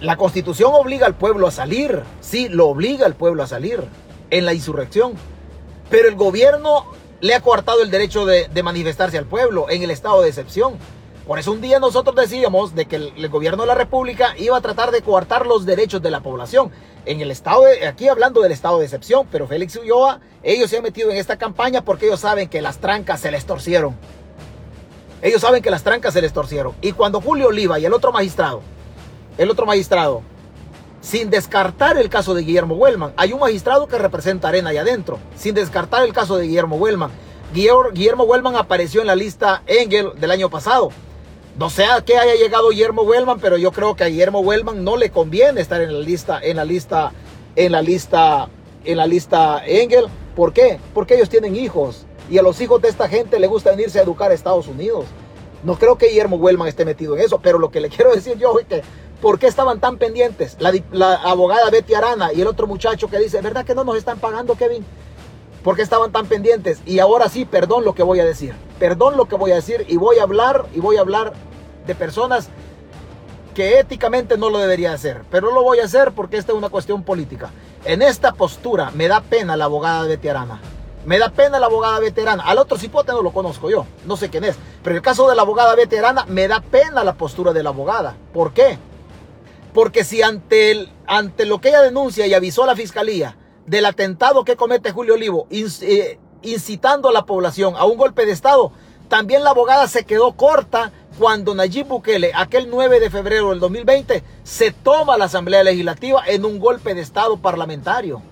La constitución obliga al pueblo a salir. Sí, lo obliga al pueblo a salir en la insurrección. Pero el gobierno le ha coartado el derecho de, manifestarse al pueblo en el estado de excepción. Por eso un día nosotros decíamos de que el, gobierno de la República iba a tratar de coartar los derechos de la población. En el estado de, aquí hablando del estado de excepción, pero Félix Ulloa, ellos se han metido en esta campaña porque ellos saben que las trancas se les torcieron. Ellos saben que las trancas se les torcieron. Y cuando Julio Oliva y el otro magistrado, el otro magistrado, sin descartar el caso de Guillermo Huelman, hay un magistrado que representa Arena allá adentro, sin descartar el caso de Guillermo Huelman. Guillermo Huelman apareció en la lista Engel del año pasado. No sé a qué haya llegado Guillermo Wellman, pero yo creo que a Guillermo Wellman no le conviene estar en la lista, en la lista, en la lista, en la lista Engel. ¿Por qué? Porque ellos tienen hijos y a los hijos de esta gente le gusta venirse a educar a Estados Unidos. No creo que Guillermo Wellman esté metido en eso, pero lo que le quiero decir yo es que ¿por qué estaban tan pendientes? La, abogada Betty Arana y el otro muchacho que dice, ¿verdad que no nos están pagando, Kevin? ¿Por qué estaban tan pendientes? Y ahora sí, perdón lo que voy a decir. Perdón lo que voy a decir y voy a hablar y voy a hablar de personas que éticamente no lo debería hacer, pero lo voy a hacer porque esta es una cuestión política. En esta postura me da pena la abogada veterana. Me da pena la abogada veterana. Al otro cipote no lo conozco yo, no sé quién es. Pero en el caso de la abogada veterana, me da pena la postura de la abogada. ¿Por qué? Porque si ante, el, ante lo que ella denuncia y avisó a la fiscalía, del atentado que comete Julio Olivo, eh, incitando a la población a un golpe de Estado, también la abogada se quedó corta cuando Nayib Bukele, aquel 9 de febrero del 2020, se toma la Asamblea Legislativa en un golpe de Estado parlamentario.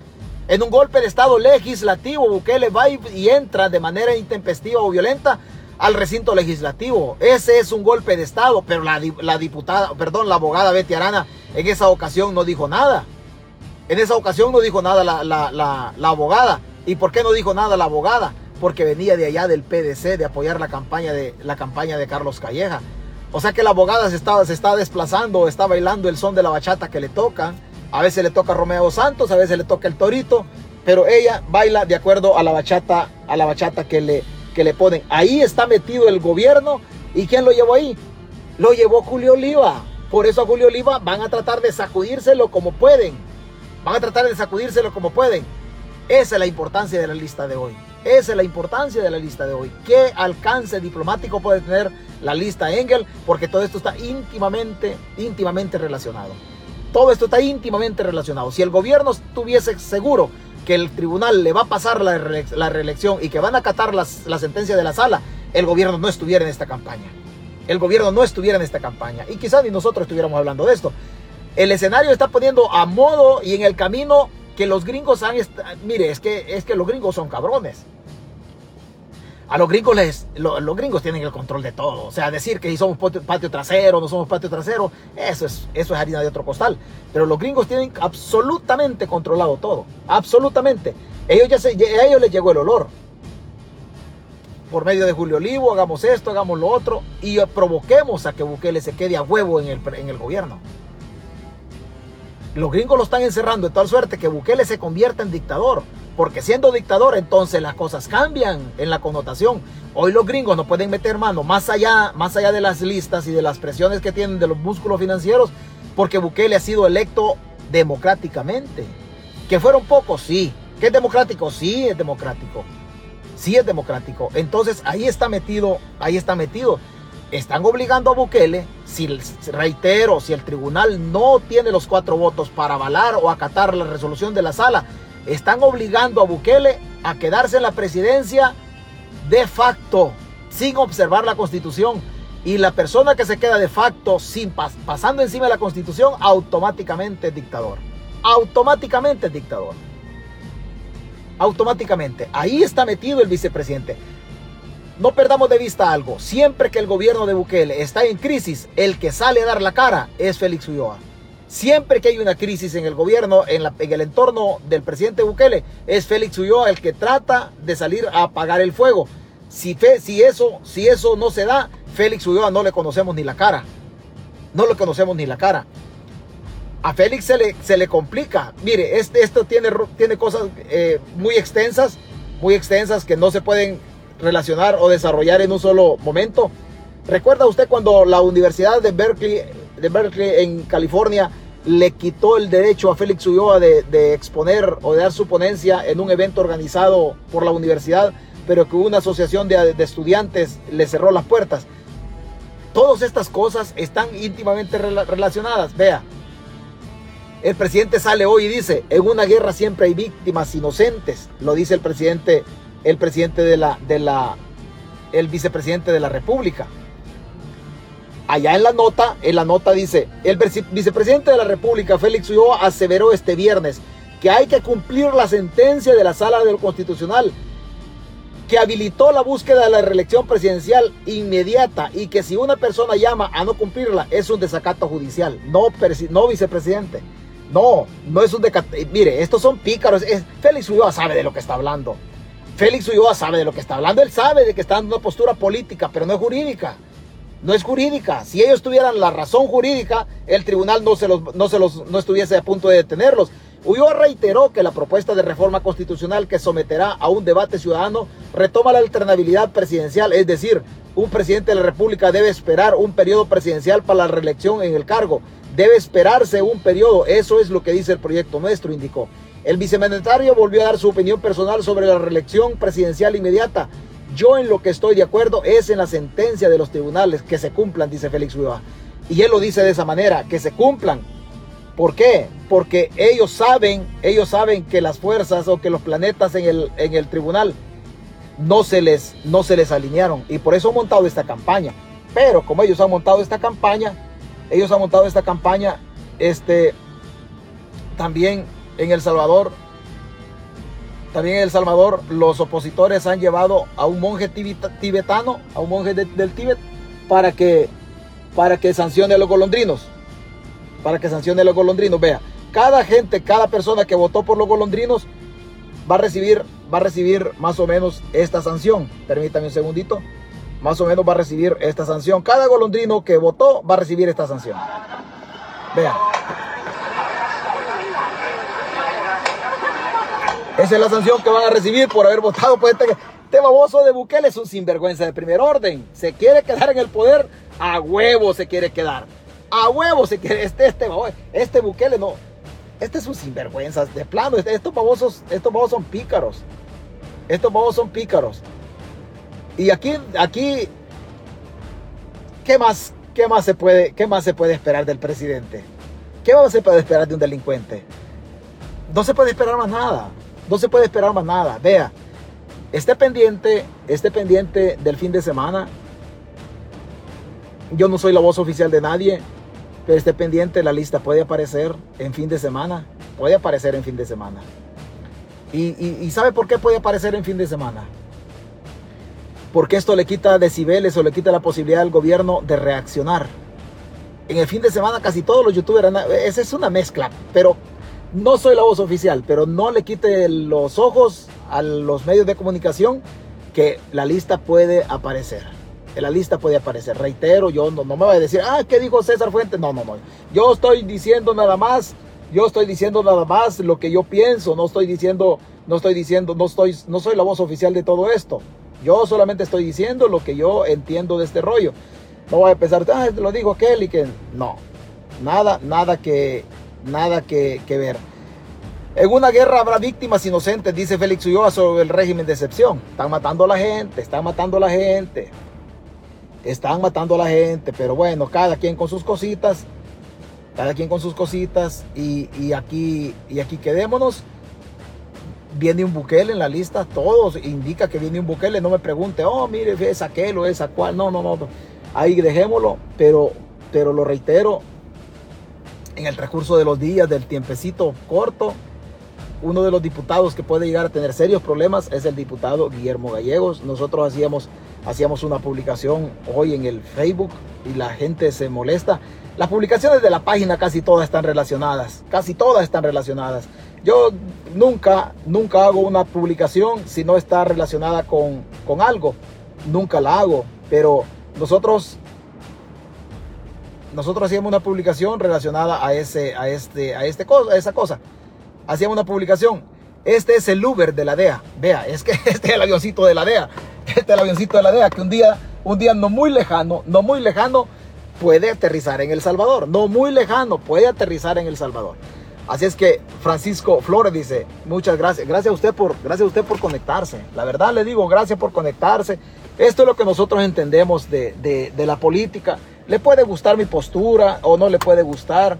En un golpe de Estado legislativo, Bukele va y entra de manera intempestiva o violenta al recinto legislativo. Ese es un golpe de Estado, pero la, diputada, perdón, la abogada Betty Arana en esa ocasión no dijo nada. En esa ocasión no dijo nada la, abogada. ¿Y por qué no dijo nada la abogada? Porque venía de allá del PDC de apoyar la campaña de, la campaña de Carlos Calleja. O sea que la abogada se está, se está desplazando, está bailando el son de la bachata que le toca. A veces le toca Romeo Santos, a veces le toca el Torito, pero ella baila de acuerdo a la bachata, a la bachata que le, que le ponen. Ahí está metido el gobierno. ¿Y quién lo llevó ahí? Lo llevó Julio Oliva. Por eso a Julio Oliva van a tratar de sacudírselo como pueden. Van a tratar de sacudírselo como pueden. Esa es la importancia de la lista de hoy. Esa es la importancia de la lista de hoy. ¿Qué alcance diplomático puede tener la lista Engel? Porque todo esto está íntimamente, íntimamente relacionado. Todo esto está íntimamente relacionado. Si el gobierno estuviese seguro que el tribunal le va a pasar la, reelección y que van a acatar la sentencia de la sala, el gobierno no estuviera en esta campaña. El gobierno no estuviera en esta campaña. Y quizás ni nosotros estuviéramos hablando de esto. El escenario está poniendo a modo y en el camino que los gringos han... Mire, es que, es que los gringos son cabrones. A los gringos les, los gringos tienen el control de todo. O sea, decir que si somos patio trasero, no somos patio trasero, eso es, eso es harina de otro costal. Pero los gringos tienen absolutamente controlado todo. Absolutamente. Ellos ya se, a ellos les llegó el olor. Por medio de Julio Olivo, hagamos esto, hagamos lo otro y provoquemos a que Bukele se quede a huevo en el, en el gobierno. Los gringos lo están encerrando de tal suerte que Bukele se convierta en dictador. Porque siendo dictador, entonces las cosas cambian en la connotación. Hoy los gringos no pueden meter mano más allá, más allá de las listas y de las presiones que tienen de los músculos financieros, porque Bukele ha sido electo democráticamente. Que fueron pocos, sí. Que es democrático, sí es democrático. Sí es democrático. Entonces ahí está metido, ahí está metido están obligando a Bukele, si reitero, si el tribunal no tiene los cuatro votos para avalar o acatar la resolución de la sala, están obligando a Bukele a quedarse en la presidencia de facto, sin observar la constitución. Y la persona que se queda de facto, sin pasando encima de la constitución, automáticamente es dictador. Automáticamente es dictador. Automáticamente. Ahí está metido el vicepresidente. No perdamos de vista algo. Siempre que el gobierno de Bukele está en crisis, el que sale a dar la cara es Félix Ulloa. Siempre que hay una crisis en el gobierno, en, el entorno del presidente Bukele, es Félix Ulloa el que trata de salir a apagar el fuego. Si, eso no se da, Félix Ulloa no le conocemos ni la cara. No le conocemos ni la cara. A Félix se le, se le complica. Mire, este, esto tiene, tiene cosas eh, muy extensas, muy extensas que no se pueden relacionar o desarrollar en un solo momento. ¿Recuerda usted cuando la Universidad de Berkeley, de Berkeley en California le quitó el derecho a Félix Ulloa de, exponer o de dar su ponencia en un evento organizado por la universidad, pero que una asociación de, estudiantes le cerró las puertas? Todas estas cosas están íntimamente relacionadas. Vea, el presidente sale hoy y dice, en una guerra siempre hay víctimas inocentes, lo dice el presidente el presidente de la, de la, el vicepresidente de la República. Allá en la nota, en la nota dice, el vicepresidente de la República, Félix Ulloa, aseveró este viernes que hay que cumplir la sentencia de la Sala del Constitucional que habilitó la búsqueda de la reelección presidencial inmediata y que si una persona llama a no cumplirla es un desacato judicial, no, vicepresidente. No, no es un desacato. Mire, estos son pícaros. Félix Ulloa sabe de lo que está hablando. Félix Ulloa sabe de lo que está hablando, él sabe de que está dando una postura política, pero no es jurídica. No es jurídica. Si ellos tuvieran la razón jurídica, el tribunal no, se los, no, se los, no estuviese a punto de detenerlos. Ulloa reiteró que la propuesta de reforma constitucional que someterá a un debate ciudadano retoma la alternabilidad presidencial, es decir, un presidente de la República debe esperar un periodo presidencial para la reelección en el cargo. Debe esperarse un periodo, eso es lo que dice el proyecto nuestro, indicó. El vicemandatario volvió a dar su opinión personal sobre la reelección presidencial inmediata. Yo en lo que estoy de acuerdo es en la sentencia de los tribunales que se cumplan, dice Félix Ulloa. Y él lo dice de esa manera, que se cumplan. ¿Por qué? Porque ellos saben, ellos saben que las fuerzas o que los planetas en el, en el tribunal no se, les, no se les alinearon. Y por eso han montado esta campaña. Pero como ellos han montado esta campaña, ellos han montado esta campaña, este, también en El Salvador, también en El Salvador, los opositores han llevado a un monje tibetano, a un monje del Tíbet, para que, para que sancione a los golondrinos. Para que sancione a los golondrinos. Vea, cada gente, cada persona que votó por los golondrinos va a recibir, va a recibir más o menos esta sanción. Permítame un segundito. Más o menos va a recibir esta sanción. Cada golondrino que votó va a recibir esta sanción. Vea. Esa es la sanción que van a recibir por haber votado por este, este baboso de Bukele. Es un sinvergüenza de primer orden. Se quiere quedar en el poder, a huevo se quiere quedar. A huevo se quiere. Este, este, este Bukele no. Este es un sinvergüenza. De plano, este, estos babosos, estos babosos son pícaros. Estos bobos son pícaros. Y aquí, aquí, ¿qué más, qué más se puede, qué más se puede esperar del presidente? ¿Qué más se puede esperar de un delincuente? No se puede esperar más nada. No se puede esperar más nada. Vea, esté pendiente, esté pendiente del fin de semana. Yo no soy la voz oficial de nadie, pero esté pendiente, la lista puede aparecer en fin de semana. Puede aparecer en fin de semana. ¿Y, sabe por qué puede aparecer en fin de semana? Porque esto le quita decibeles o le quita la posibilidad al gobierno de reaccionar. En el fin de semana casi todos los youtubers, esa es una mezcla, pero no soy la voz oficial, pero no le quite los ojos a los medios de comunicación que la lista puede aparecer. La lista puede aparecer. Reitero, yo no, no me voy a decir, ah, ¿qué dijo César Fuentes? No, no, no. Yo estoy diciendo nada más yo estoy diciendo nada más lo que yo pienso, no estoy diciendo, no estoy diciendo, no estoy, no soy la voz oficial de todo esto. Yo solamente estoy diciendo lo que yo entiendo de este rollo. No voy a pensar, ah, lo dijo aquel no. Nada, nada que, nada que, ver. En una guerra habrá víctimas inocentes, dice Félix Ulloa sobre el régimen de excepción. Están matando a la gente, están matando a la gente. Están matando a la gente, pero bueno, cada quien con sus cositas cada quien con sus cositas y, aquí, y aquí quedémonos. Viene un Bukele en la lista, todos indica que viene un Bukele, no me pregunte, oh, mire, es aquel o esa cual, no, no, no, ahí dejémoslo, pero, pero lo reitero, en el recurso de los días, del tiempecito corto, uno de los diputados que puede llegar a tener serios problemas es el diputado Guillermo Gallegos. Nosotros hacíamos, hacíamos una publicación hoy en el Facebook y la gente se molesta. Las publicaciones de la página casi todas están relacionadas, casi todas están relacionadas. Yo nunca, nunca hago una publicación si no está relacionada con, con algo. Nunca la hago, pero nosotros nosotros hacíamos una publicación relacionada a ese a este a este cosa, a esa cosa. Hacíamos una publicación. Este es el Uber de la DEA. Vea, es que este es el avioncito de la DEA. Este es el avioncito de la DEA que un día un día no muy lejano, no muy lejano puede aterrizar en El Salvador. No muy lejano, puede aterrizar en El Salvador. Así es que Francisco Flores dice, muchas gracias, gracias a usted por, gracias a usted por conectarse. La verdad le digo, gracias por conectarse. Esto es lo que nosotros entendemos de, de, la política. Le puede gustar mi postura o no le puede gustar.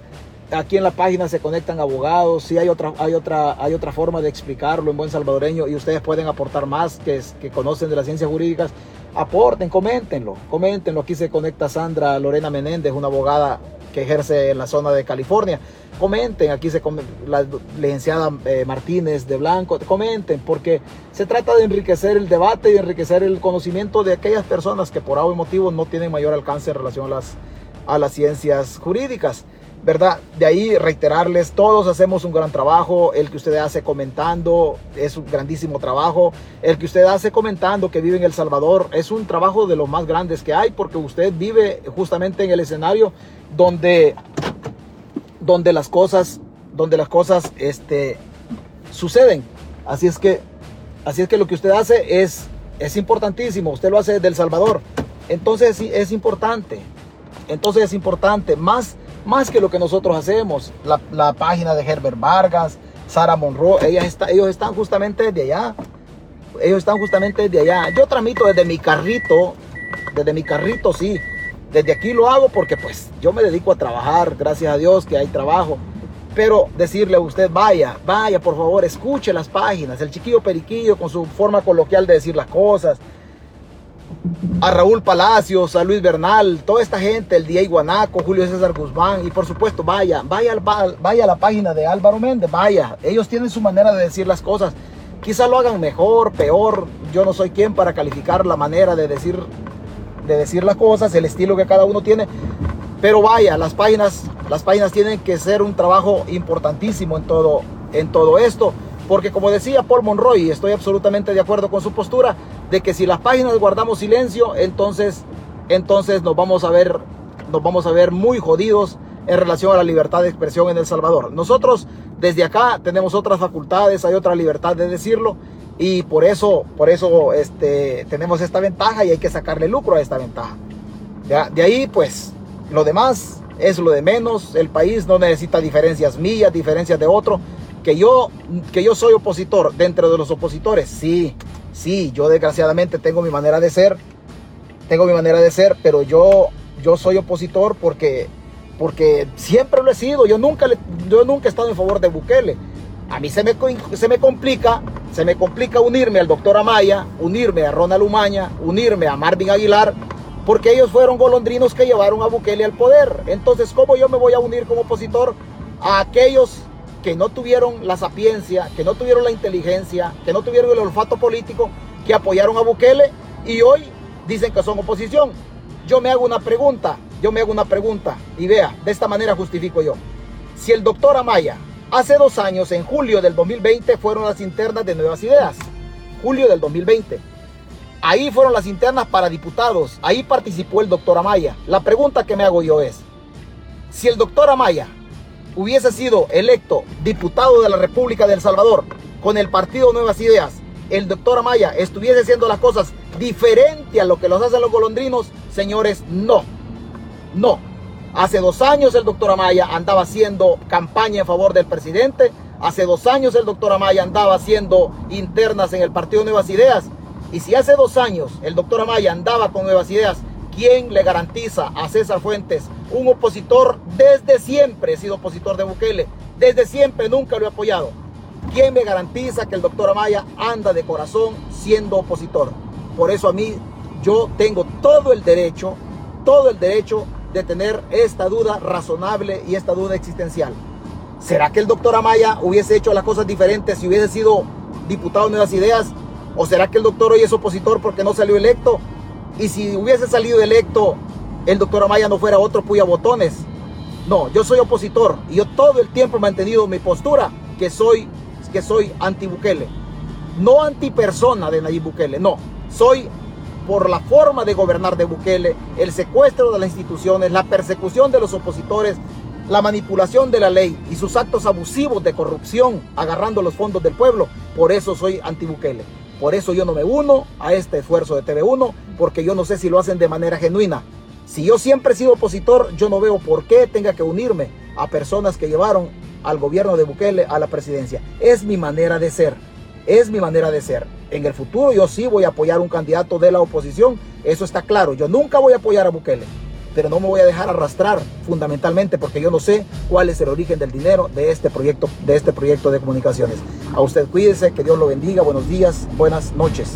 Aquí en la página se conectan abogados. Si hay otra, hay otra, hay otra forma de explicarlo en buen salvadoreño y ustedes pueden aportar más que, que conocen de las ciencias jurídicas aporten, coméntenlo, coméntenlo. Aquí se conecta Sandra Lorena Menéndez, una abogada que ejerce en la zona de California. Comenten, aquí se la licenciada eh, Martínez de Blanco, comenten, porque se trata de enriquecer el debate y enriquecer el conocimiento de aquellas personas que por algún motivo no tienen mayor alcance en relación a las, a las ciencias jurídicas. ¿Verdad? De ahí reiterarles, todos hacemos un gran trabajo, el que usted hace comentando es un grandísimo trabajo, el que usted hace comentando que vive en El Salvador es un trabajo de los más grandes que hay porque usted vive justamente en el escenario donde, donde las cosas, donde las cosas este, suceden. Así es que, así es que lo que usted hace es, es importantísimo, usted lo hace desde El Salvador, entonces es importante, entonces es importante, más más que lo que nosotros hacemos. La, página de Herbert Vargas, Sara Monroe, ellas está, ellos están justamente desde allá. Ellos están justamente desde allá. Yo tramito desde mi carrito, desde mi carrito sí. Desde aquí lo hago porque pues yo me dedico a trabajar, gracias a Dios que hay trabajo. Pero decirle a usted, vaya, vaya, por favor, escuche las páginas. El chiquillo periquillo con su forma coloquial de decir las cosas a Raúl Palacios, a Luis Bernal, toda esta gente, el Diego Guanaco, Julio César Guzmán y por supuesto vaya, vaya, vaya a la página de Álvaro Méndez, vaya, ellos tienen su manera de decir las cosas, quizá lo hagan mejor, peor, yo no soy quien para calificar la manera de decir, de decir las cosas, el estilo que cada uno tiene, pero vaya, las páginas, las páginas tienen que ser un trabajo importantísimo en todo, en todo esto. Porque como decía Paul Monroy, estoy absolutamente de acuerdo con su postura, de que si las páginas guardamos silencio, entonces, entonces nos vamos a ver, nos vamos a ver muy jodidos en relación a la libertad de expresión en El Salvador. Nosotros desde acá tenemos otras facultades, hay otra libertad de decirlo y por eso, por eso este, tenemos esta ventaja y hay que sacarle lucro a esta ventaja. De ahí pues lo demás es lo de menos, el país no necesita diferencias mías, diferencias de otro, que yo, que yo soy opositor dentro de los opositores, sí, Sí, yo desgraciadamente tengo mi manera de ser, tengo mi manera de ser, pero yo, yo soy opositor porque, porque siempre lo he sido. Yo nunca, yo nunca he estado en favor de Bukele. A mí se me, se me complica, se me complica unirme al doctor Amaya, unirme a Ronald Umaña, unirme a Marvin Aguilar, porque ellos fueron golondrinos que llevaron a Bukele al poder. Entonces, ¿cómo yo me voy a unir como opositor a aquellos que no tuvieron la sapiencia, que no tuvieron la inteligencia, que no tuvieron el olfato político, que apoyaron a Bukele y hoy dicen que son oposición. Yo me hago una pregunta, yo me hago una pregunta y vea, de esta manera justifico yo. Si el doctor Amaya, hace dos años, en julio del 2020, fueron las internas de Nuevas Ideas, julio del 2020. Ahí fueron las internas para diputados, ahí participó el doctor Amaya. La pregunta que me hago yo es, si el doctor Amaya hubiese sido electo diputado de la República de El Salvador con el partido Nuevas Ideas, el doctor Amaya estuviese haciendo las cosas diferente a lo que los hacen los golondrinos, señores, no. No. Hace dos años el doctor Amaya andaba haciendo campaña en favor del presidente. Hace dos años el doctor Amaya andaba haciendo internas en el partido Nuevas Ideas. Y si hace dos años el doctor Amaya andaba con Nuevas Ideas, ¿quién le garantiza a César Fuentes un opositor desde siempre, he sido opositor de Bukele, desde siempre nunca lo he apoyado. ¿Quién me garantiza que el doctor Amaya anda de corazón siendo opositor? Por eso a mí yo tengo todo el derecho, todo el derecho de tener esta duda razonable y esta duda existencial. ¿Será que el doctor Amaya hubiese hecho las cosas diferentes si hubiese sido diputado de Nuevas Ideas? ¿O será que el doctor hoy es opositor porque no salió electo? Y si hubiese salido electo, el doctor Amaya no fuera otro puya botones. No, yo soy opositor y yo todo el tiempo he mantenido mi postura que soy, que soy anti-Bukele. No anti-persona de Nayib Bukele, no. Soy por la forma de gobernar de Bukele, el secuestro de las instituciones, la persecución de los opositores, la manipulación de la ley y sus actos abusivos de corrupción agarrando los fondos del pueblo. Por eso soy anti-Bukele. Por eso yo no me uno a este esfuerzo de TV1, porque yo no sé si lo hacen de manera genuina. Si yo siempre he sido opositor, yo no veo por qué tenga que unirme a personas que llevaron al gobierno de Bukele a la presidencia. Es mi manera de ser. Es mi manera de ser. En el futuro yo sí voy a apoyar un candidato de la oposición. Eso está claro. Yo nunca voy a apoyar a Bukele. Pero no me voy a dejar arrastrar fundamentalmente porque yo no sé cuál es el origen del dinero de este proyecto, de este proyecto de comunicaciones. A usted cuídese, que Dios lo bendiga. Buenos días, buenas noches.